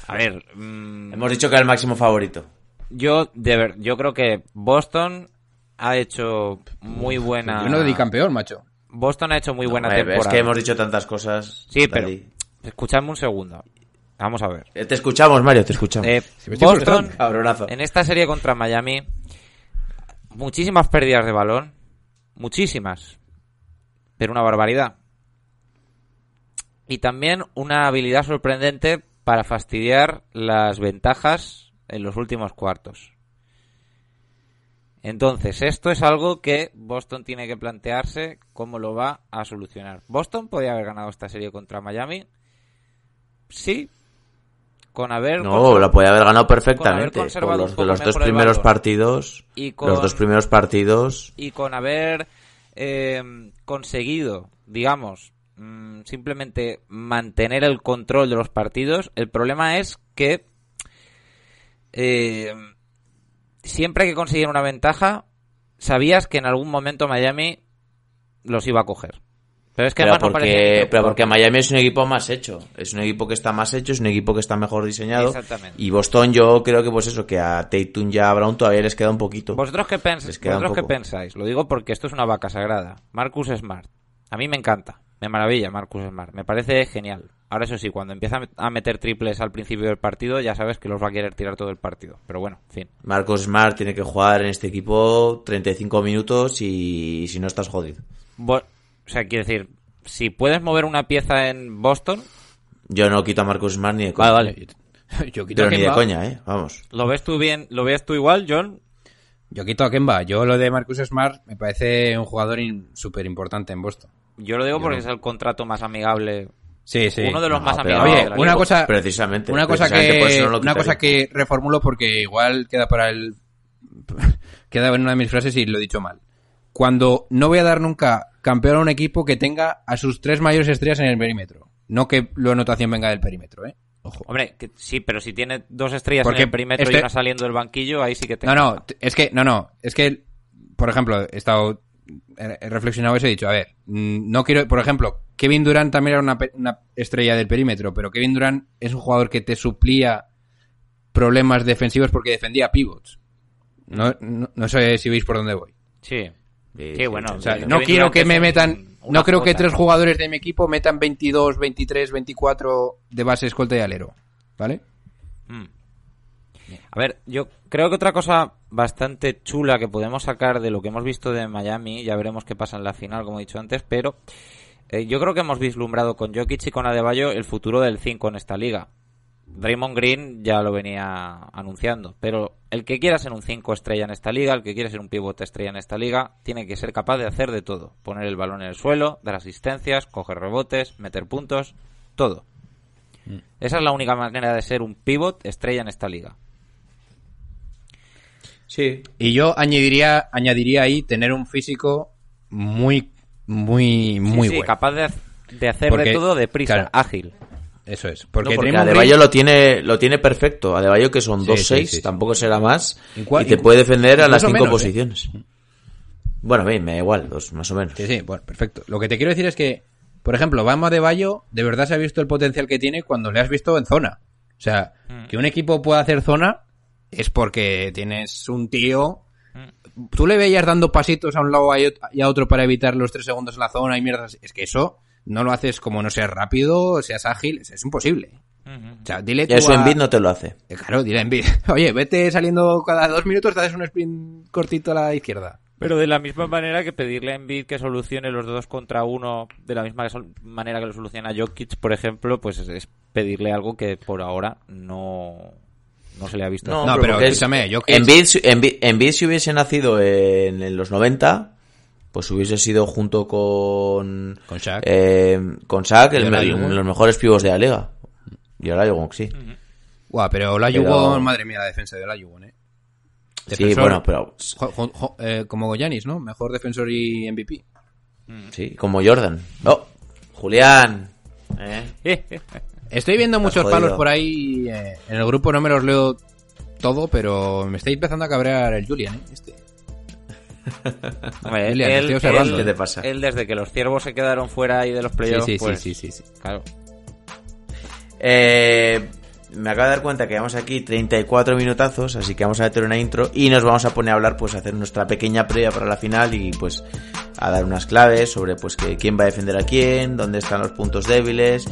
A ver... mm, hemos dicho que era el máximo favorito. Yo, de ver, yo creo que Boston ha hecho muy buena... Yo no di campeón, macho. Boston ha hecho muy buena Hombre, temporada. Es que hemos dicho tantas cosas. Sí, pero escuchadme un segundo. Vamos a ver. Eh, Te escuchamos, Mario, te escuchamos. Eh, Boston, en esta serie contra Miami, muchísimas pérdidas de balón. Muchísimas. Pero una barbaridad. Y también una habilidad sorprendente para fastidiar las ventajas en los últimos cuartos. Entonces, esto es algo que Boston tiene que plantearse cómo lo va a solucionar. Boston podía haber ganado esta serie contra Miami. Sí. Con haber No, la podía haber ganado con haber perfectamente. Conservado los, los dos primeros partidos. Y con- Los dos primeros partidos. y con haber eh, conseguido, digamos, mm, simplemente mantener el control de los partidos, el problema es que eh, siempre que conseguían una ventaja, sabías que en algún momento Miami los iba a coger. Pero es que Pero además no porque, pero porque Miami es un equipo más hecho. Es un equipo que está más hecho, es un equipo que está mejor diseñado. Exactamente. Y Boston, yo creo que pues eso, que a Tatum y a Brown todavía les queda un poquito. ¿Vosotros qué, pens- Les queda un vosotros qué pensáis? Lo digo porque esto es una vaca sagrada. Marcus Smart. A mí me encanta. Me maravilla Marcus Smart. Me parece genial. Ahora eso sí, cuando empieza a met- a meter triples al principio del partido, ya sabes que los va a querer tirar todo el partido. Pero bueno, en fin. Marcos Smart tiene que jugar en este equipo 35 minutos y, si no estás jodido. Bo- o sea, quiero decir, si puedes mover una pieza en Boston, Yo no quito a Marcos Smart ni de coña. <laughs> Yo quito Pero a ni de Kemba. coña, eh. Vamos. ¿lo ves tú bien? ¿Lo ves tú igual, John? Yo quito a Kemba. Yo lo de Marcus Smart me parece un jugador súper importante en Boston. Yo lo digo Yo porque no. es el contrato más amigable. Sí, sí. Uno de los No, más pero- amigables. Oye, una cosa, Precisamente. una cosa precisamente por eso que no lo una cosa que reformulo porque igual queda para el <laughs> queda en una de mis frases y lo he dicho mal. Cuando no voy a dar nunca campeón a un equipo que tenga a sus tres mayores estrellas en el perímetro, no que la anotación venga del perímetro, ¿eh? Ojo. Hombre, que sí, pero si tiene dos estrellas Porque en el perímetro este- y una saliendo del banquillo, ahí sí que te No, no, es que no, no, es que por ejemplo, he estado he reflexionado eso y he dicho, a ver, mm, no quiero, por ejemplo, Kevin Durant también era una, estrella del perímetro, pero Kevin Durant es un jugador que te suplía problemas defensivos porque defendía pivots. No, no, no sé si veis por dónde voy. Sí. Sí, bueno. O sea, no Kevin quiero Durant que me metan, no creo que tres jugadores de mi equipo metan 22, 23, 24 de base, escolta y alero, ¿vale? Mm. A ver, yo creo que otra cosa bastante chula que podemos sacar de lo que hemos visto de Miami, ya veremos qué pasa en la final, como he dicho antes, pero eh, yo creo que hemos vislumbrado con Jokic y con Adebayo el futuro del 5 en esta liga. Draymond Green ya lo venía anunciando, pero el que quiera ser un 5 estrella en esta liga, el que quiera ser un pivote estrella en esta liga, tiene que ser capaz de hacer de todo. Poner el balón en el suelo, dar asistencias, coger rebotes, meter puntos, todo. Esa es la única manera de ser un pivot estrella en esta liga. Sí. Y yo añadiría, añadiría ahí tener un físico muy, muy, muy Sí, sí, bueno. capaz de, de hacer Porque, de todo deprisa, claro. ágil. Eso es. No, Porque, porque Draymond Adebayo lo tiene, lo tiene perfecto. Adebayo que son Sí, 2-6, sí, sí, sí. tampoco será más. Y te puede defender a las incluso 5 menos, ¿eh? posiciones. Bueno, bien, me da igual, dos más o menos. Sí, sí, bueno, perfecto. Lo que te quiero decir es que, por ejemplo, Bama de Bayo, de verdad se ha visto el potencial que tiene cuando le has visto en zona. O sea, Mm. que un equipo pueda hacer zona es porque tienes un tío. Mm. Tú le veías dando pasitos a un lado y a otro para evitar los tres segundos en la zona y mierdas. Es que eso no lo haces como no seas rápido, seas ágil, es, imposible. O sea, dile tú Eso a- en no te lo hace. Eh, Claro, dile a Embiid, <laughs> Oye, vete saliendo cada dos minutos, te haces un sprint cortito a la izquierda. Pero de la misma manera que pedirle a Embiid que solucione los dos contra uno, de la misma manera que lo soluciona Jokic, por ejemplo, pues es, es pedirle algo que por ahora no, no se le ha visto. No, No, pero escúchame, Jokic- Embiid, si- hubiese nacido en, en los 90, pues hubiese sido junto con... Con Shaq. eh, con Shaq, el- el- los mejores pibos de la liga. Y ahora Yugon, sí. Guau, pero la Pero- madre mía, la defensa de la Yugon, eh. Sí, Defensor- bueno, pero... Jo- jo- jo- eh, como Goyanis, ¿no? Mejor defensor y MVP. Sí, como Jordan. Oh, Julián. ¿eh? <laughs> Estoy viendo muchos jodido. palos por ahí. eh, en el grupo no me los leo todo, pero me está empezando a cabrear el Julian, ¿eh? Este. <laughs> Hombre, Julián, te él, estoy observando. él- ¿Qué te pasa? él desde que los ciervos se quedaron fuera y de los Sí, playoffs, sí, sí, pues, sí, sí, sí. claro. Eh, me acabo de dar cuenta que llevamos aquí 34 minutazos, así que vamos a meter una intro y nos vamos a poner a hablar, pues a hacer nuestra pequeña previa para la final y pues a dar unas claves sobre pues que quién va a defender a quién, dónde están los puntos débiles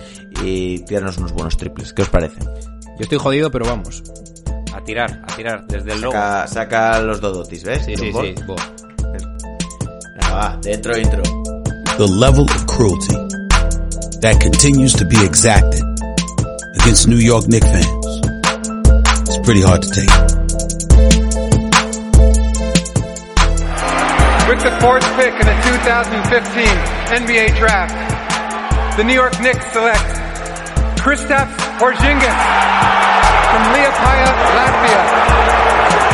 y tirarnos unos buenos triples. ¿Qué os parece? Yo estoy jodido, pero vamos. A tirar, a tirar, desde el logo. Saca, saca los dodotis, ¿ves? Sí, sí, sí. Venga, va, dentro intro. the level of cruelty that continues to be exacted against New York Knicks fans. It's pretty hard to take. With the fourth pick in the 2015 NBA Draft, the New York Knicks select Kristaps Porzingis from Liepaja, Latvia.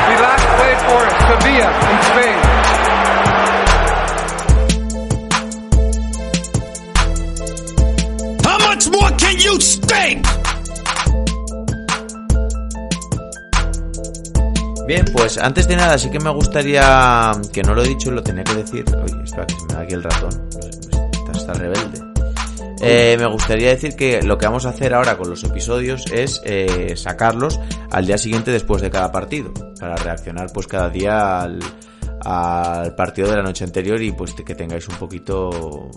He last played for Sevilla in Spain. How much more can you stink? Bien, pues antes de nada sí que me gustaría, que no lo he dicho y lo tenía que decir, oye, espera que se me da aquí el ratón, está, rebelde. Eh, me gustaría decir que lo que vamos a hacer ahora con los episodios es eh, sacarlos al día siguiente después de cada partido, para reaccionar pues cada día al, al partido de la noche anterior y pues que tengáis un poquito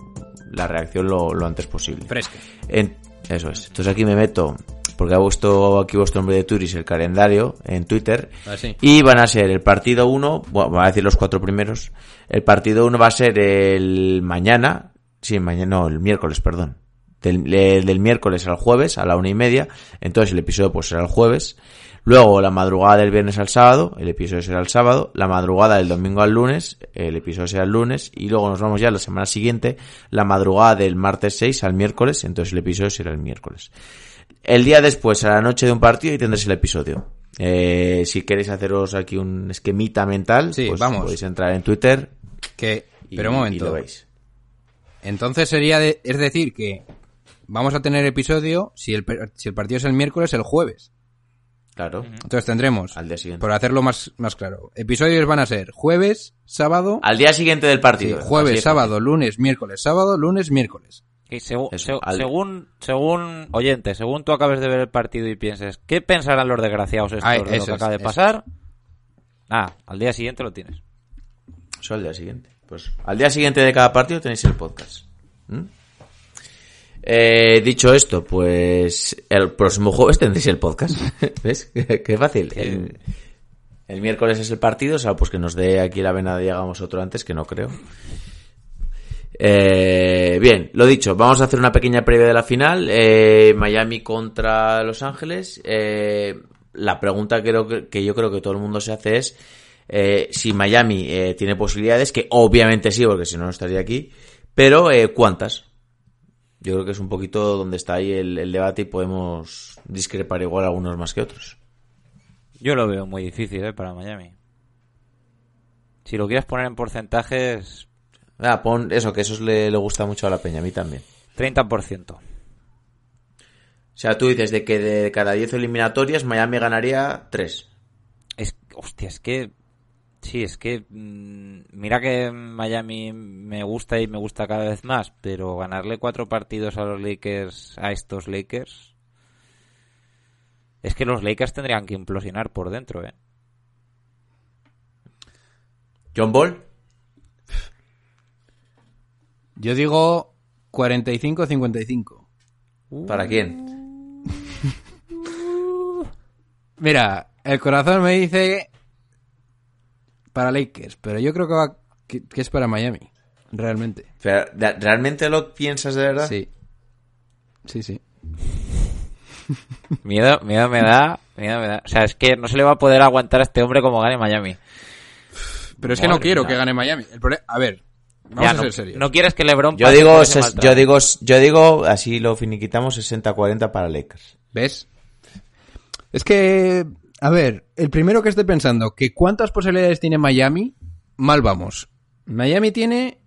la reacción lo, lo antes posible. Fresca. En- eso es. Entonces aquí me meto, porque ha puesto aquí vuestro nombre de Turis el calendario en Twitter. Ah, sí. Y van a ser el partido 1, bueno, voy a decir los cuatro primeros. El partido 1 va a ser el mañana, sí, mañana, no, el miércoles, perdón. Del, el del miércoles al jueves a la una y media. Entonces el episodio pues será el jueves. Luego la madrugada del viernes al sábado, el episodio será el sábado. La madrugada del domingo al lunes, el episodio será el lunes. Y luego nos vamos ya la semana siguiente, la madrugada del martes 6 al miércoles. Entonces el episodio será el miércoles. El día después, a la noche de un partido, y tendréis el episodio. Eh, si queréis haceros aquí un esquemita mental, Sí, pues vamos. podéis entrar en Twitter. Que, y- pero un y momento. lo veis. Entonces sería, de- es decir, que vamos a tener episodio, si el, per- si el partido es el miércoles, el jueves. Claro. Entonces tendremos, Al día siguiente. por hacerlo más, más claro, episodios van a ser jueves, sábado, Al día siguiente del partido. Jueves, sábado, lunes, miércoles, sábado, lunes, miércoles. Y segu- Eso, seg- al- según, según, oyente, según tú acabes de ver el partido y pienses, ¿qué pensarán los desgraciados estos Ay, de lo que es, acaba de pasar? Ah, al día siguiente lo tienes. Eso al día siguiente. Pues al día siguiente de cada partido tenéis el podcast. ¿Mm? Eh, dicho esto, pues el próximo jueves tendréis el podcast. <laughs> ¿Ves? <laughs> Qué, qué fácil. El, el miércoles es el partido, o sea, pues que nos dé aquí la vena de llegamos otro antes, que no creo. Eh, bien, lo dicho, vamos a hacer una pequeña previa de la final. Eh, Miami contra Los Ángeles. Eh, la pregunta creo que, yo creo que todo el mundo se hace es eh, si Miami eh, tiene posibilidades, que obviamente sí, porque si no no estaría aquí. Pero eh, ¿cuántas? Yo creo que es un poquito donde está ahí el, el debate y podemos discrepar igual algunos más que otros. Yo lo veo muy difícil para Miami. Si lo quieres poner en porcentajes, Ah, pon eso, que eso le, le gusta mucho a la peña, a mí también. 30%. O sea, tú dices de que de cada 10 eliminatorias Miami ganaría 3. Es, hostia, es que. Sí, es que. mm, mira que Miami me gusta y me gusta cada vez más, pero ganarle cuatro partidos a los Lakers, a estos Lakers. Es que los Lakers tendrían que implosionar por dentro, ¿eh? John Ball, Yo digo 45-55. ¿para quién? <laughs> Mira, el corazón me dice para Lakers, pero yo creo que, va, que, que es para Miami, realmente. Pero, ¿de- ¿Realmente lo piensas de verdad? Sí. Sí, sí. <laughs> Miedo, miedo me da, miedo me da. O sea, es que no se le va a poder aguantar a este hombre como gane Miami. Pero es que no quiero mía. que gane Miami. El prole- a ver, vamos Ya, a no, ser serios. no quieres que LeBron Yo digo, ses- yo digo, yo digo, así lo finiquitamos 60-40 para Lakers. ¿Ves? Es que, a ver, el primero que esté pensando que cuántas posibilidades tiene Miami, mal vamos. Miami tiene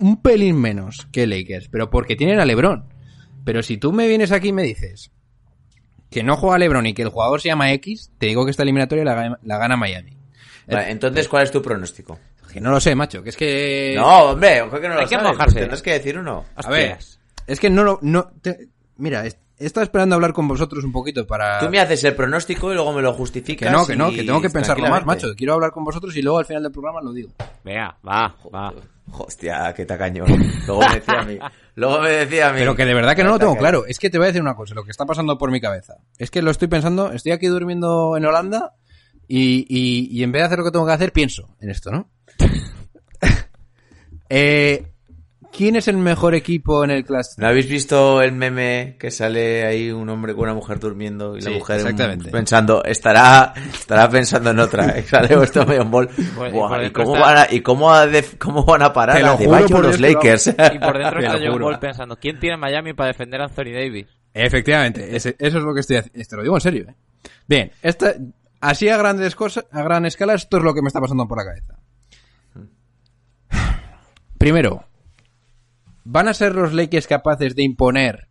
un pelín menos que Lakers, pero porque tienen a LeBron. Pero si tú me vienes aquí y me dices que no juega LeBron y que el jugador se llama X, te digo que esta eliminatoria la, gana- la gana Miami. Vale, entonces, ¿cuál es tu pronóstico? Que no lo sé, macho, que es que... No, hombre, ojo que no hay lo que sabes, mojarse. Tendrás que decir uno. A ver, Hostias. es que no lo... No, te- mira, es- he estado esperando hablar con vosotros un poquito para... Tú me haces el pronóstico y luego me lo justificas. Que no, que no, que tengo que pensarlo más, tranquilamente. macho. Quiero hablar con vosotros y luego al final del programa lo digo. Venga, va, va. Hostia, qué tacaño. Luego me decía a mí. Luego me decía a mí. Pero que de verdad que no lo tengo Tacaño. claro. Es que te voy a decir una cosa, lo que está pasando por mi cabeza. Es que lo estoy pensando, estoy aquí durmiendo en Holanda y, y, y en vez de hacer lo que tengo que hacer, pienso en esto, ¿no? <laughs> eh, ¿Quién es el mejor equipo en el Clash? ¿No habéis visto el meme que sale ahí un hombre con una mujer durmiendo y la mujer exactamente. pensando, estará, estará pensando en otra? Y sale esto medio bol. Buah, ¿Y cómo está- van a, y cómo, a def- cómo van a parar Te lo a juro Debayo por los Lakers? Y por dentro <laughs> Te está lo John juro. Wall pensando, ¿quién tiene Miami para defender a Anthony Davis? Efectivamente, ese- eso es lo que estoy haciendo. Te lo digo en serio, ¿eh? Bien, esta, así a grandes cosas, a gran escala, esto es lo que me está pasando por la cabeza. Primero, ¿van a ser los Lakers capaces de imponer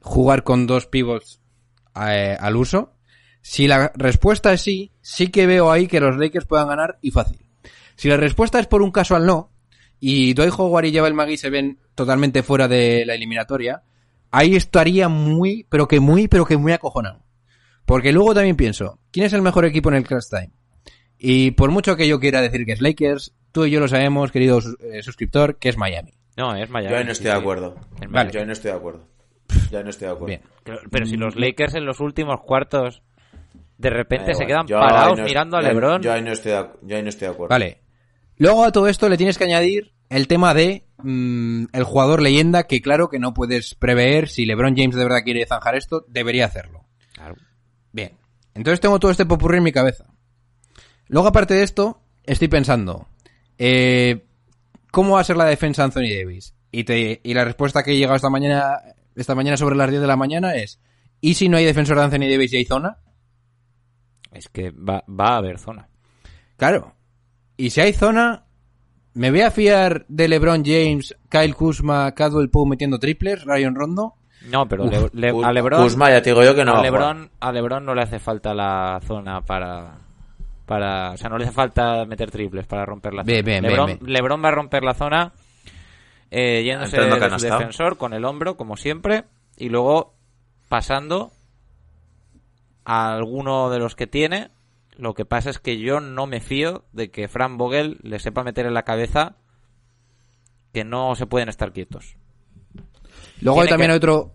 jugar con dos pivots eh, al uso? Si la respuesta es sí, sí que veo ahí que los Lakers puedan ganar y fácil. Si la respuesta es por un casual no, y Dwight Howard y Jabal Magui se ven totalmente fuera de la eliminatoria, ahí estaría muy, pero que muy, pero que muy acojonado. Porque luego también pienso, ¿quién es el mejor equipo en el Crash Time? Y por mucho que yo quiera decir que es Lakers, tú y yo lo sabemos, querido eh, suscriptor, que es Miami. No, es Miami. Yo ahí no sí, estoy de acuerdo. Es Vale. Yo ahí no estoy de acuerdo. Yo ahí no estoy de acuerdo. Bien. Pero, pero si los Lakers en los últimos cuartos de repente se quedan parados no- mirando a yo LeBron. Yo ahí no estoy de, yo ahí no estoy de acuerdo. Vale. Luego a todo esto le tienes que añadir el tema de mm, el jugador leyenda, que claro que no puedes prever si LeBron James de verdad quiere zanjar esto, debería hacerlo. Claro. Bien. Entonces tengo todo este popurrí en mi cabeza. Luego, aparte de esto, estoy pensando, eh, ¿cómo va a ser la defensa de Anthony Davis? Y, te, y la respuesta que he llegado esta mañana, esta mañana sobre las 10 de la mañana es, ¿y si no hay defensor de Anthony Davis y hay zona? Es que va, va a haber zona. Claro. Y si hay zona, ¿me voy a fiar de LeBron James, Kyle Kuzma, Cadwell Poe metiendo triples, Ryan Rondo? No, pero Uf, Le- Le- Kuz- a LeBron, Kuzma, ya te digo yo que no. LeBron, a LeBron no le hace falta la zona para para, o sea, no le hace falta meter triples para romper la zona. Bien, LeBron, bien. LeBron va a romper la zona eh, yéndose de su defensor con el hombro, como siempre, y luego pasando a alguno de los que tiene. Lo que pasa es que yo no me fío de que Fran Vogel le sepa meter en la cabeza que no se pueden estar quietos. Luego hay también que- hay otro...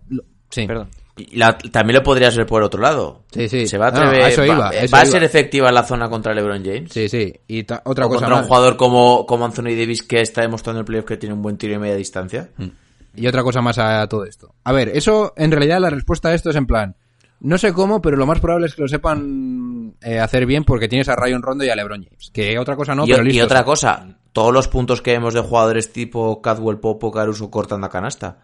Sí. Perdón. La- también lo podrías ver por otro lado. Sí, sí. Se va a No, no, atrever. a eso iba, a eso ¿va a ser efectiva la zona contra LeBron James? Sí, sí. Y ta- otra o cosa contra más. un jugador como, como Anthony Davis que está demostrando en el playoff que tiene un buen tiro y media distancia. Y otra cosa más a todo esto. A ver, eso, en realidad, la respuesta a esto es en plan. No sé cómo, pero lo más probable es que lo sepan eh, hacer bien porque tienes a Ryan Rondo y a LeBron James. Que otra cosa no, y, pero y listo. otra cosa, todos los puntos que vemos de jugadores tipo Cadwell Popo, Caruso cortan la canasta.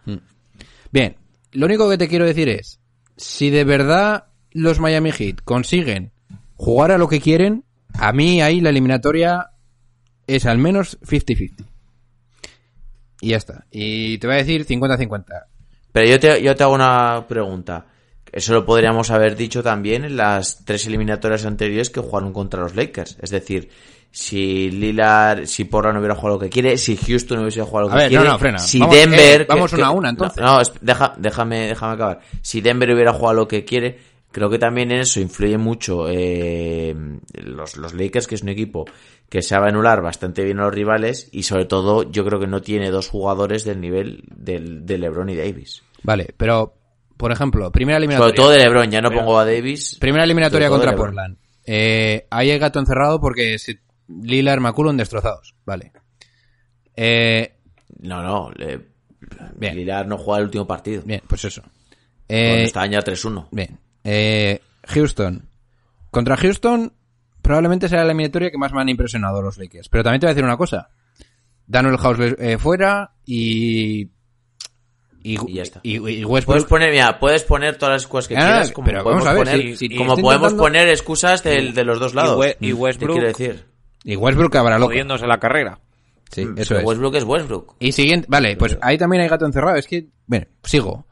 Bien, lo único que te quiero decir es, si de verdad los Miami Heat consiguen jugar a lo que quieren, a mí ahí la eliminatoria es al menos 50-50. Y ya está. Y te voy a decir 50-50. Pero yo te, yo te hago una pregunta. Eso lo podríamos haber dicho también en las tres eliminatorias anteriores que jugaron contra los Lakers. Es decir, si Lillard, si Porra no hubiera jugado lo que quiere, si Houston no hubiese jugado lo A que ver, quiere, no, no, frena. si Vamos, Denver... eh, vamos una a una, entonces. No, no, es- deja- déjame, déjame acabar. Si Denver hubiera jugado lo que quiere, creo que también en eso influye mucho eh, los, los Lakers, que es un equipo que sabe anular bastante bien a los rivales y sobre todo yo creo que no tiene dos jugadores del nivel del, de LeBron y Davis. Vale, pero, por ejemplo, primera Sobre eliminatoria. todo de LeBron, ya no pongo a Davis. Primera eliminatoria Sobre contra. Portland. Eh, ahí hay gato encerrado porque se, Lillard, McCullum destrozados. Vale. Eh, No, no, le- Bien. Lillard no juega el último partido. bien, pues eso. Cuando Eh, estaban ya 3-1. Bien. Eh, Houston. Contra Houston, probablemente será la eliminatoria que más me han impresionado los Lakers. Pero también te voy a decir una cosa. Daniel House eh, fuera y. Y, Y ya está. y- y Puedes Westbrook. poner, mira, puedes poner todas las excusas que Ah, quieras, como pero podemos vamos a ver, poner, si- si como podemos intentando- poner excusas del- de los dos lados. We- y ¿Qué Westbrook- quiero decir? Y Westbrook habrá loco. Jodiéndose la carrera. Sí, Mm, eso es. Westbrook es Westbrook. Y siguiente, vale, pues ahí también hay gato encerrado. Es que, bueno, sigo.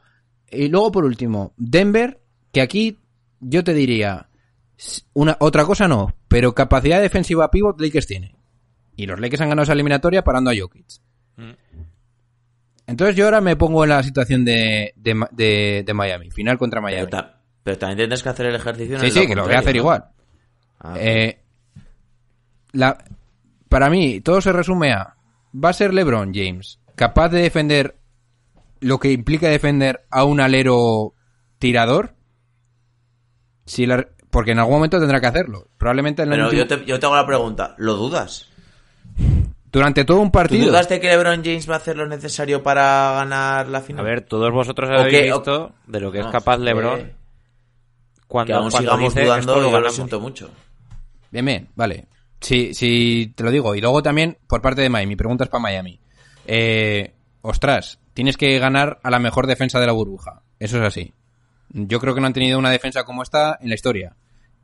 Y luego por último, Denver, que aquí yo te diría, una otra cosa no, pero capacidad defensiva pivot Lakers tiene. Y los Lakers han ganado esa eliminatoria parando a Jokic. Entonces yo ahora me pongo en la situación de, de, de- de Miami, final contra Pero, Miami. ta- pero también tienes que hacer el ejercicio. en Sí, el sí, que lo voy a hacer ¿no? igual. Ah, Eh, la, para mí, todo se resume a, ¿va a ser LeBron James capaz de defender lo que implica defender a un alero tirador? Si la- porque en algún momento tendrá que hacerlo. Probablemente en el pero último- yo te, yo te hago la pregunta, ¿lo dudas? durante todo un ¿Tú partido. dudas de que LeBron James va a hacer lo necesario para ganar la final? A ver, todos vosotros habéis visto de lo que es capaz LeBron que cuando, aún cuando sigamos dice, dudando, "Esto lo lo ganamos". siento mucho. Bien, bien, vale. Sí, sí, te lo digo. Y luego también, por parte de Miami, preguntas para Miami. Eh, ostras, tienes que ganar a la mejor defensa de la burbuja. Eso es así. Yo creo que no han tenido una defensa como esta en la historia.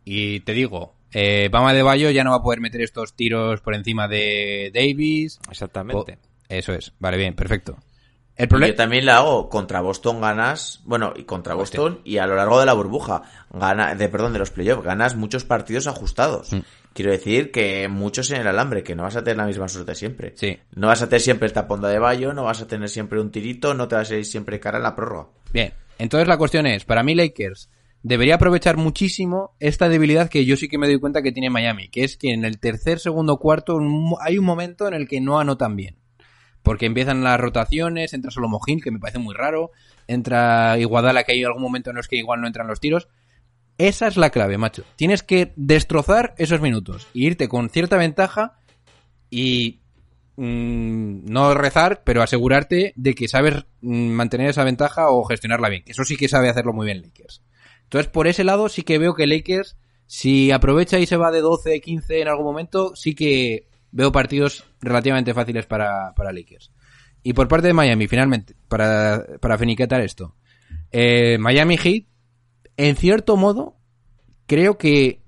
Y te digo, eh, Bama de Bayo ya no va a poder meter estos tiros por encima de Davis. Exactamente. O- Eso es. Vale, bien, perfecto. El Yo problema... también la hago contra Boston ganas, bueno, y contra Boston y a lo largo de la burbuja, gana, de perdón, de los playoffs, ganas muchos partidos ajustados. Mm. Quiero decir que muchos en el alambre, que no vas a tener la misma suerte siempre. Sí. No vas a tener siempre esta ponda de bayo, no vas a tener siempre un tirito, no te vas a ir siempre cara en la prórroga. Bien, entonces la cuestión es, para mí Lakers debería aprovechar muchísimo esta debilidad que yo sí que me doy cuenta que tiene Miami, que es que en el tercer, segundo, cuarto hay un momento en el que no anotan bien. Porque empiezan las rotaciones, entra solo Mojín, que me parece muy raro, entra Iguadala, que hay algún momento en los que igual no entran los tiros. Esa es la clave, macho. Tienes que destrozar esos minutos e irte con cierta ventaja y mm, no rezar, pero asegurarte de que sabes mm, mantener esa ventaja o gestionarla bien. Eso sí que sabe hacerlo muy bien Lakers. Entonces, por ese lado sí que veo que Lakers, si aprovecha y se va de 12, 15 en algún momento, sí que veo partidos relativamente fáciles para, para Lakers. Y por parte de Miami, finalmente, para, para finiquetar esto. eh, Miami Heat, en cierto modo, creo que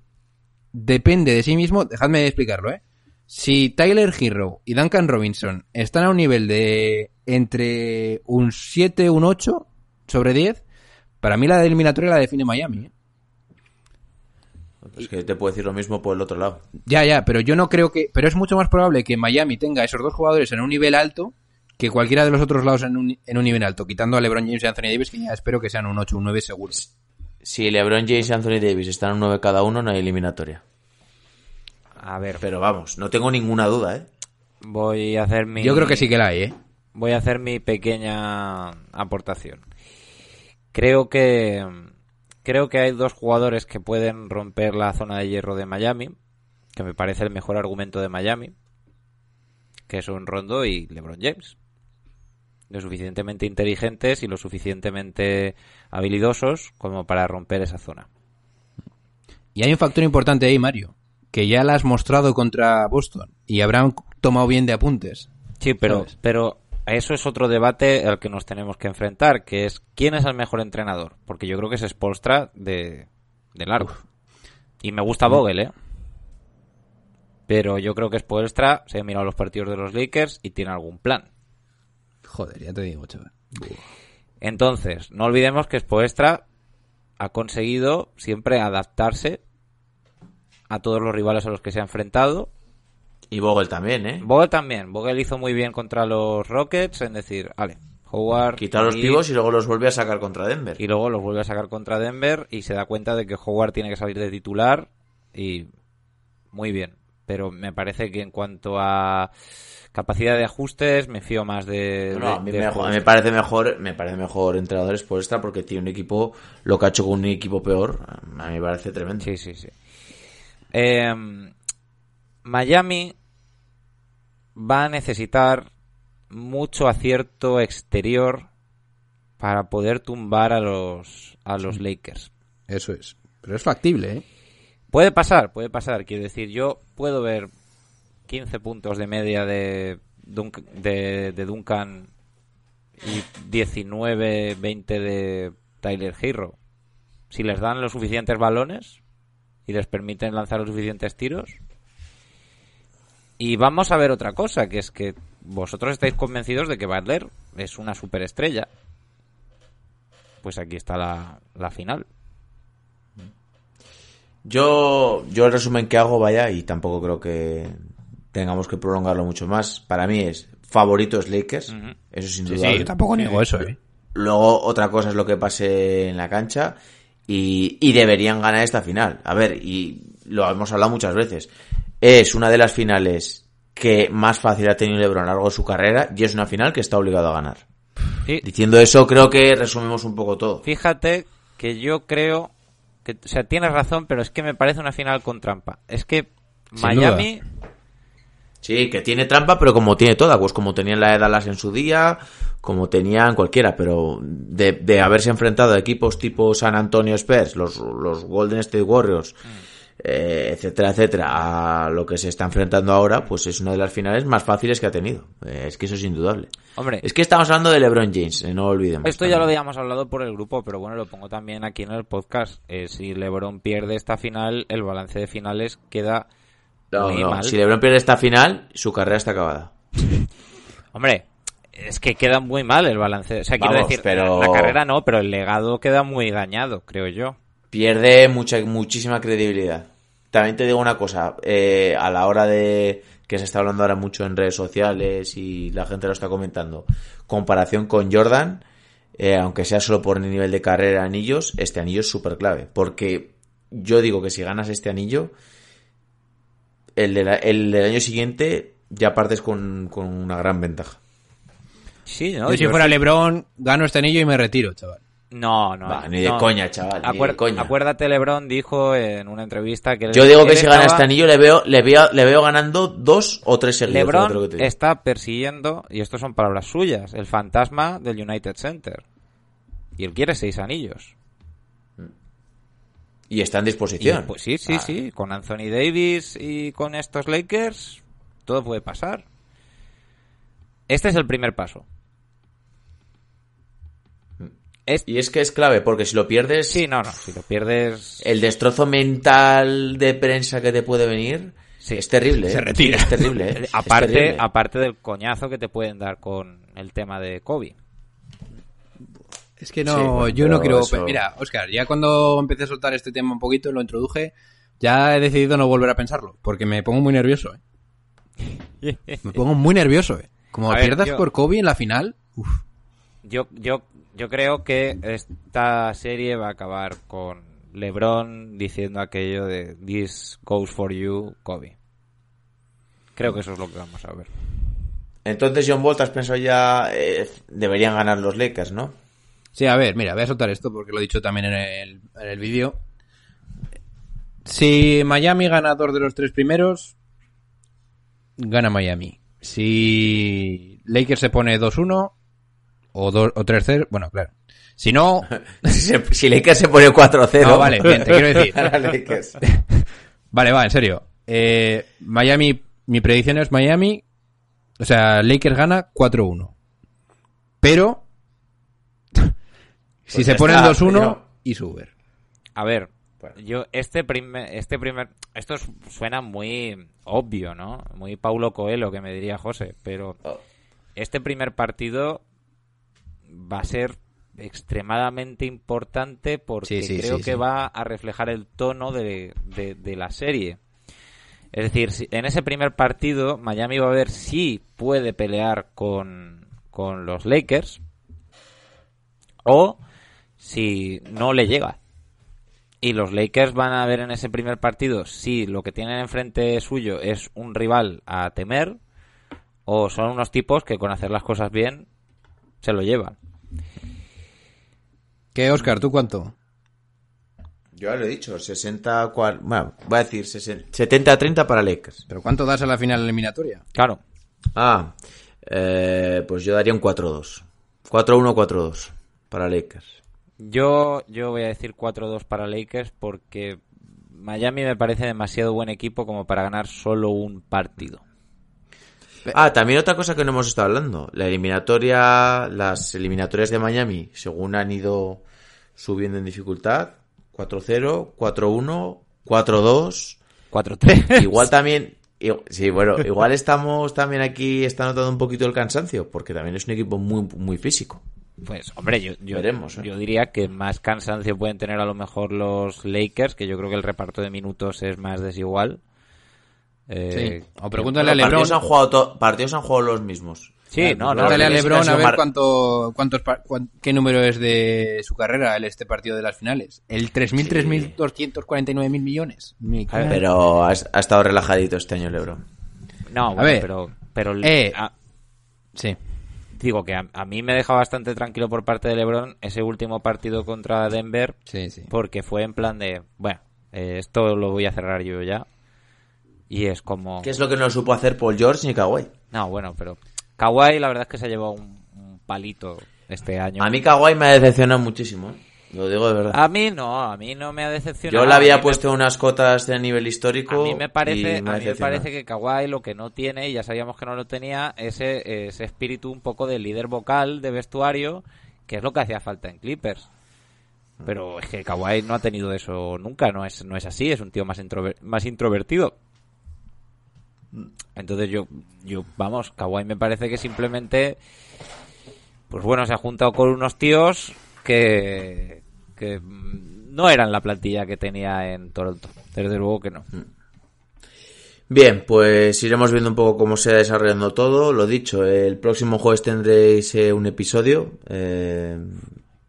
depende de sí mismo. Dejadme explicarlo, ¿eh? Si Tyler Hero y Duncan Robinson están a un nivel de entre un 7 un 8 sobre 10, para mí la eliminatoria la define Miami. ¿eh? Es que te puedo decir lo mismo por el otro lado. Ya, ya, pero yo no creo que... Pero es mucho más probable que Miami tenga esos dos jugadores en un nivel alto que cualquiera de los otros lados en un, en un nivel alto, quitando a LeBron James y Anthony Davis, que ya espero que sean un 8 un 9 seguro. Si LeBron James y Anthony Davis están un 9 cada uno, no hay eliminatoria. A ver, Pero vamos, no tengo ninguna duda, ¿eh? voy a hacer mi... Yo creo que sí que la hay, ¿eh? Voy a hacer mi pequeña aportación. Creo que creo que hay dos jugadores que pueden romper la zona de hierro de Miami, que me parece el mejor argumento de Miami, que son Rondo y LeBron James. Lo suficientemente inteligentes y lo suficientemente habilidosos como para romper esa zona. Y hay un factor importante ahí, Mario, que ya la has mostrado contra Boston y habrán tomado bien de apuntes. Sí, pero, ¿Sabes? pero eso es otro debate al que nos tenemos que enfrentar, que es quién es el mejor entrenador. Porque yo creo que es Spolstra de, de largo. Y me gusta Vogel, ¿eh? Pero yo creo que Spolstra se ha mirado los partidos de los Lakers y tiene algún plan. Joder, ya te digo, chaval. Entonces, no olvidemos que Spoestra ha conseguido siempre adaptarse a todos los rivales a los que se ha enfrentado. Y Vogel también, ¿eh? Vogel también. Vogel hizo muy bien contra los Rockets en decir, vale, Howard... Quitar los pivos y luego los vuelve a sacar contra Denver. y luego los vuelve a sacar contra Denver y se da cuenta de que Howard tiene que salir de titular y muy bien. Pero me parece que en cuanto a capacidad de ajustes me fío más de... No, a mí de- me, parece mejor, me parece mejor entrenador Spoelstra porque tiene un equipo, lo que ha hecho con un equipo peor, a mí me parece tremendo. Sí, sí, sí. Eh, Miami va a necesitar mucho acierto exterior para poder tumbar a los a los Lakers. Eso es. Pero es factible, ¿eh? Puede pasar, puede pasar. Quiero decir, yo puedo ver 15 puntos de media de, de Duncan y 19, 20 de Tyler Hero. Si les dan los suficientes balones y les permiten lanzar los suficientes tiros. Y vamos a ver otra cosa, que es que vosotros estáis convencidos de que Butler es una superestrella. Pues aquí está la, la final. Yo, yo el resumen que hago, vaya, y tampoco creo que tengamos que prolongarlo mucho más. Para mí es favorito es Lakers, eso sin duda. sí, yo tampoco niego eso, ¿eh? Luego otra cosa es lo que pase en la cancha y, y deberían ganar esta final. A ver, y lo hemos hablado muchas veces. Es una de las finales que más fácil ha tenido LeBron a lo largo de su carrera y es una final que está obligado a ganar. Sí, Diciendo eso, creo que resumimos un poco todo. Fíjate que yo creo que, o sea, tienes razón, pero es que me parece una final con trampa. Es que Sin Miami, Sí, que tiene trampa, pero como tiene toda, pues como tenían la de Dallas en su día, como tenían cualquiera, pero de, de haberse enfrentado a equipos tipo San Antonio Spurs, los, los Golden State Warriors, eh, etcétera, etcétera, a lo que se está enfrentando ahora, pues es una de las finales más fáciles que ha tenido. Eh, es que eso es indudable. hombre, Es que estamos hablando de LeBron James, eh, no olvidemos. esto ya lo habíamos hablado por el grupo, pero bueno, lo pongo también aquí en el podcast. Eh, si LeBron pierde esta final, el balance de finales queda No, muy no, mal. Si LeBron pierde esta final, su carrera está acabada. Hombre, es que queda muy mal el balance. O sea, quiero decir, pero- la, la carrera no, pero el legado queda muy dañado, creo yo. pierde mucha muchísima credibilidad. También te digo una cosa, eh, a la hora de que se está hablando ahora mucho en redes sociales y la gente lo está comentando, comparación con Jordan, eh, aunque sea solo por el nivel de carrera anillos, este anillo es súper clave, porque yo digo que si ganas este anillo, el, de la- el del año siguiente ya partes con, con una gran ventaja. Sí, ¿no? Yo si Yo fuera sí- LeBron, gano este anillo y me retiro, chaval. No, no. Ni de no. coña, chaval, de Acuer- coña. Acuérdate, LeBron dijo en una entrevista que... Yo digo que si gana estaba- este anillo le veo, le veo, le veo ganando dos o tres seguidos. que LeBron te digo. está persiguiendo, y esto son palabras suyas, el fantasma del United Center. Y él quiere seis anillos. Y está en Y, disposición. pues sí, sí, Ah, sí. Con Anthony Davis y con estos Lakers, todo puede pasar. Este es el primer paso. Es- Y es que es clave, porque si lo pierdes, Sí, no, no. Si lo pierdes... el destrozo mental de prensa que te puede venir Sí. es terrible. ¿eh? Se retira. Es terrible. ¿eh? <laughs> Es aparte, terrible. aparte del coñazo que te pueden dar con el tema de Kobe. Es que Sí, no, bueno, yo no quiero... eso- Mira, Oscar, ya cuando empecé a soltar este tema un poquito, lo introduje, ya he decidido no volver a pensarlo, porque me pongo muy nervioso, ¿eh? <laughs> Me pongo muy nervioso, ¿eh? Como A ver, pierdas yo- por Kobe en la final, uf. Yo, yo, yo creo que esta serie va a acabar con LeBron diciendo aquello de This goes for you, Kobe. Creo que eso es lo que vamos a ver. Entonces, John Bolt, has pensado ya, eh, deberían ganar los Lakers, ¿no? Sí, a ver, mira, voy a soltar esto porque lo he dicho también en el, en el vídeo. Si Miami gana dos de los tres primeros, gana Miami. Si Lakers se pone 2-1 o, dos- o 3-0, bueno, claro. Si no, <laughs> si, si Lakers se pone 4-0. No, vale, bien, te quiero <laughs> decir. <laughs> Vale, va, en serio. Eh, Miami, mi predicción es Miami, o sea, Lakers gana 4-1. Pero si Pues se ponen está, 2-1 pero- y Suber. A ver, yo este primer, este primer, esto es- suena muy obvio, ¿no? Muy Paulo Coelho, que me diría José, pero Oh. este primer partido va a ser extremadamente importante porque Sí, sí, creo sí, que va a reflejar el tono de, de- de la serie. Es decir, en ese primer partido Miami va a ver si puede pelear con, con los Lakers o si no le llega. Y los Lakers van a ver en ese primer partido si lo que tienen enfrente suyo es un rival a temer o son unos tipos que con hacer las cosas bien se lo llevan. ¿Qué, Oscar? ¿Tú cuánto? Yo ya lo he dicho, 60, cuar- bueno, voy a decir 70-30 para Lakers. ¿Pero cuánto das a la final eliminatoria? Claro, Ah, eh, pues yo daría un 4-2. 4-1, 4-2 para Lakers. Yo, yo voy a decir 4-2 para Lakers porque Miami me parece demasiado buen equipo como para ganar solo un partido. Ah, también otra cosa que no hemos estado hablando. La eliminatoria, las eliminatorias de Miami, según han ido subiendo en dificultad, 4-0, 4-1, 4-2. 4-3. Igual también, sí, bueno, igual estamos también aquí, está notando un poquito el cansancio, porque también es un equipo muy, muy físico. Pues, hombre, yo, yo, Veremos, ¿eh? yo diría que más cansancio pueden tener a lo mejor los Lakers, que yo creo que el reparto de minutos es más desigual. Eh, Sí. O pregúntale a LeBron. partidos han jugado, to- partidos han jugado los mismos. Sí, no, no, Pregúntale a Los Lakers LeBron a ver mar- cuánto, cuántos, qué número es de su carrera el este partido de las finales. El 3.000, 3.249 mil millones. Mi- A ver, Pero ha, ha estado relajadito este año LeBron. No, bueno, ver. pero, pero Eh. a- Sí. Digo que a, a mí me deja bastante tranquilo por parte de LeBron ese último partido contra Denver, Sí, sí. porque fue en plan de, bueno, eh, esto lo voy a cerrar yo ya. Y es como... ¿Qué es lo que no supo hacer Paul George ni Kawhi? No, bueno, pero Kawhi la verdad es que se ha llevado un, un palito este año. A mí Kawhi me ha decepcionado muchísimo. ¿eh? Lo digo de verdad. A mí no, a mí no me ha decepcionado. Yo le había mí me- puesto unas cotas de nivel histórico. A mí me parece, y a mí me parece que Kawhi lo que no tiene, y ya sabíamos que no lo tenía, ese, ese espíritu un poco de líder vocal, de vestuario, que es lo que hacía falta en Clippers. Pero es que Kawhi no ha tenido eso nunca, no es, no es así, es un tío más, introver- más introvertido. Entonces yo, yo, vamos, Kawhi me parece que simplemente, pues bueno, se ha juntado con unos tíos que, que mm, no eran la plantilla que tenía en Toronto. Desde luego que no. Bien, pues iremos viendo un poco cómo se va desarrollando todo. Lo dicho, el próximo jueves tendréis eh, un episodio. Eh,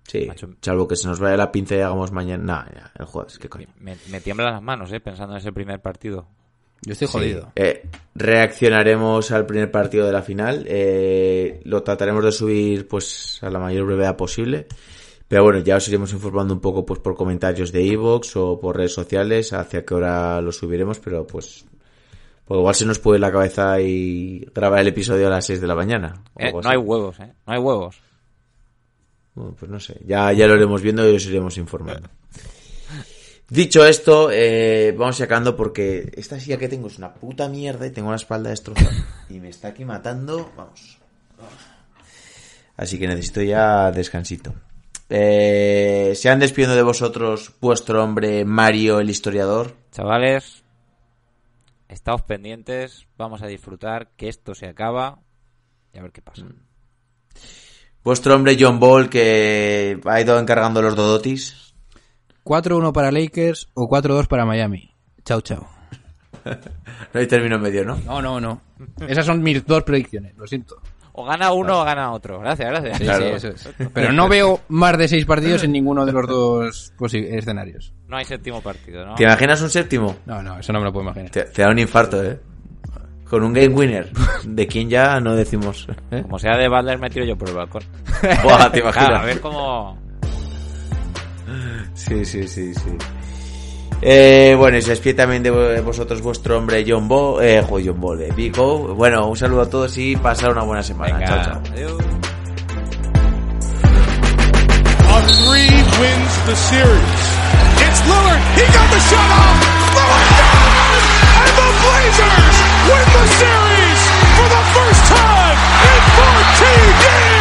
sí, Macho. salvo que se nos vaya la pinza y hagamos mañana. Nah, ya, el jueves, qué coño. Me, me tiemblan las manos, eh, pensando en ese primer partido. Yo estoy jodido. Eh, reaccionaremos al primer partido de la final. Eh, lo trataremos de subir pues a la mayor brevedad posible. Pero bueno, ya os iremos informando un poco pues por comentarios de Evox o por redes sociales hacia qué hora lo subiremos, pero pues, pues igual se nos puede la cabeza y grabar el episodio a las 6 de la mañana. Eh, no hay huevos, eh. No hay huevos. Bueno, pues no sé, ya, ya lo iremos viendo y os iremos informando. Dicho esto, eh, vamos sacando porque esta silla que tengo es una puta mierda y tengo la espalda destrozada. y me está aquí matando, vamos. Así que necesito ya descansito. Eh, se han despidiendo de vosotros vuestro hombre Mario el historiador. Chavales, estáos pendientes, vamos a disfrutar, que esto se acaba y a ver qué pasa. Vuestro hombre John Ball que ha ido encargando los Dodotis. 4-1 para Lakers o 4-2 para Miami. Chao, chao. <laughs> No hay término medio, ¿no? No, no, no. Esas son mis dos predicciones, lo siento. O gana uno o gana otro. Gracias, gracias. Sí, Claro. sí, eso es. Pero no veo más de seis partidos en ninguno de los dos escenarios. No hay séptimo partido, ¿no? ¿Te imaginas un séptimo? No, no, eso no me lo puedo imaginar. Te, te da un infarto, ¿eh? Con un game winner. De quien ya no decimos. ¿eh? Como sea de Butler, me tiro yo por el balcón. Buah, te imaginas. Claro, a ver cómo... Sí, sí, sí, sí. Eh, bueno, y se despide también de vosotros vuestro hombre John Ball, eh, jo, John Ball, eh, Big O. Bueno, un saludo a todos y pasar una buena semana. Venga, Chao, chao. adiós. Blazers win the series for the first time in 14 years.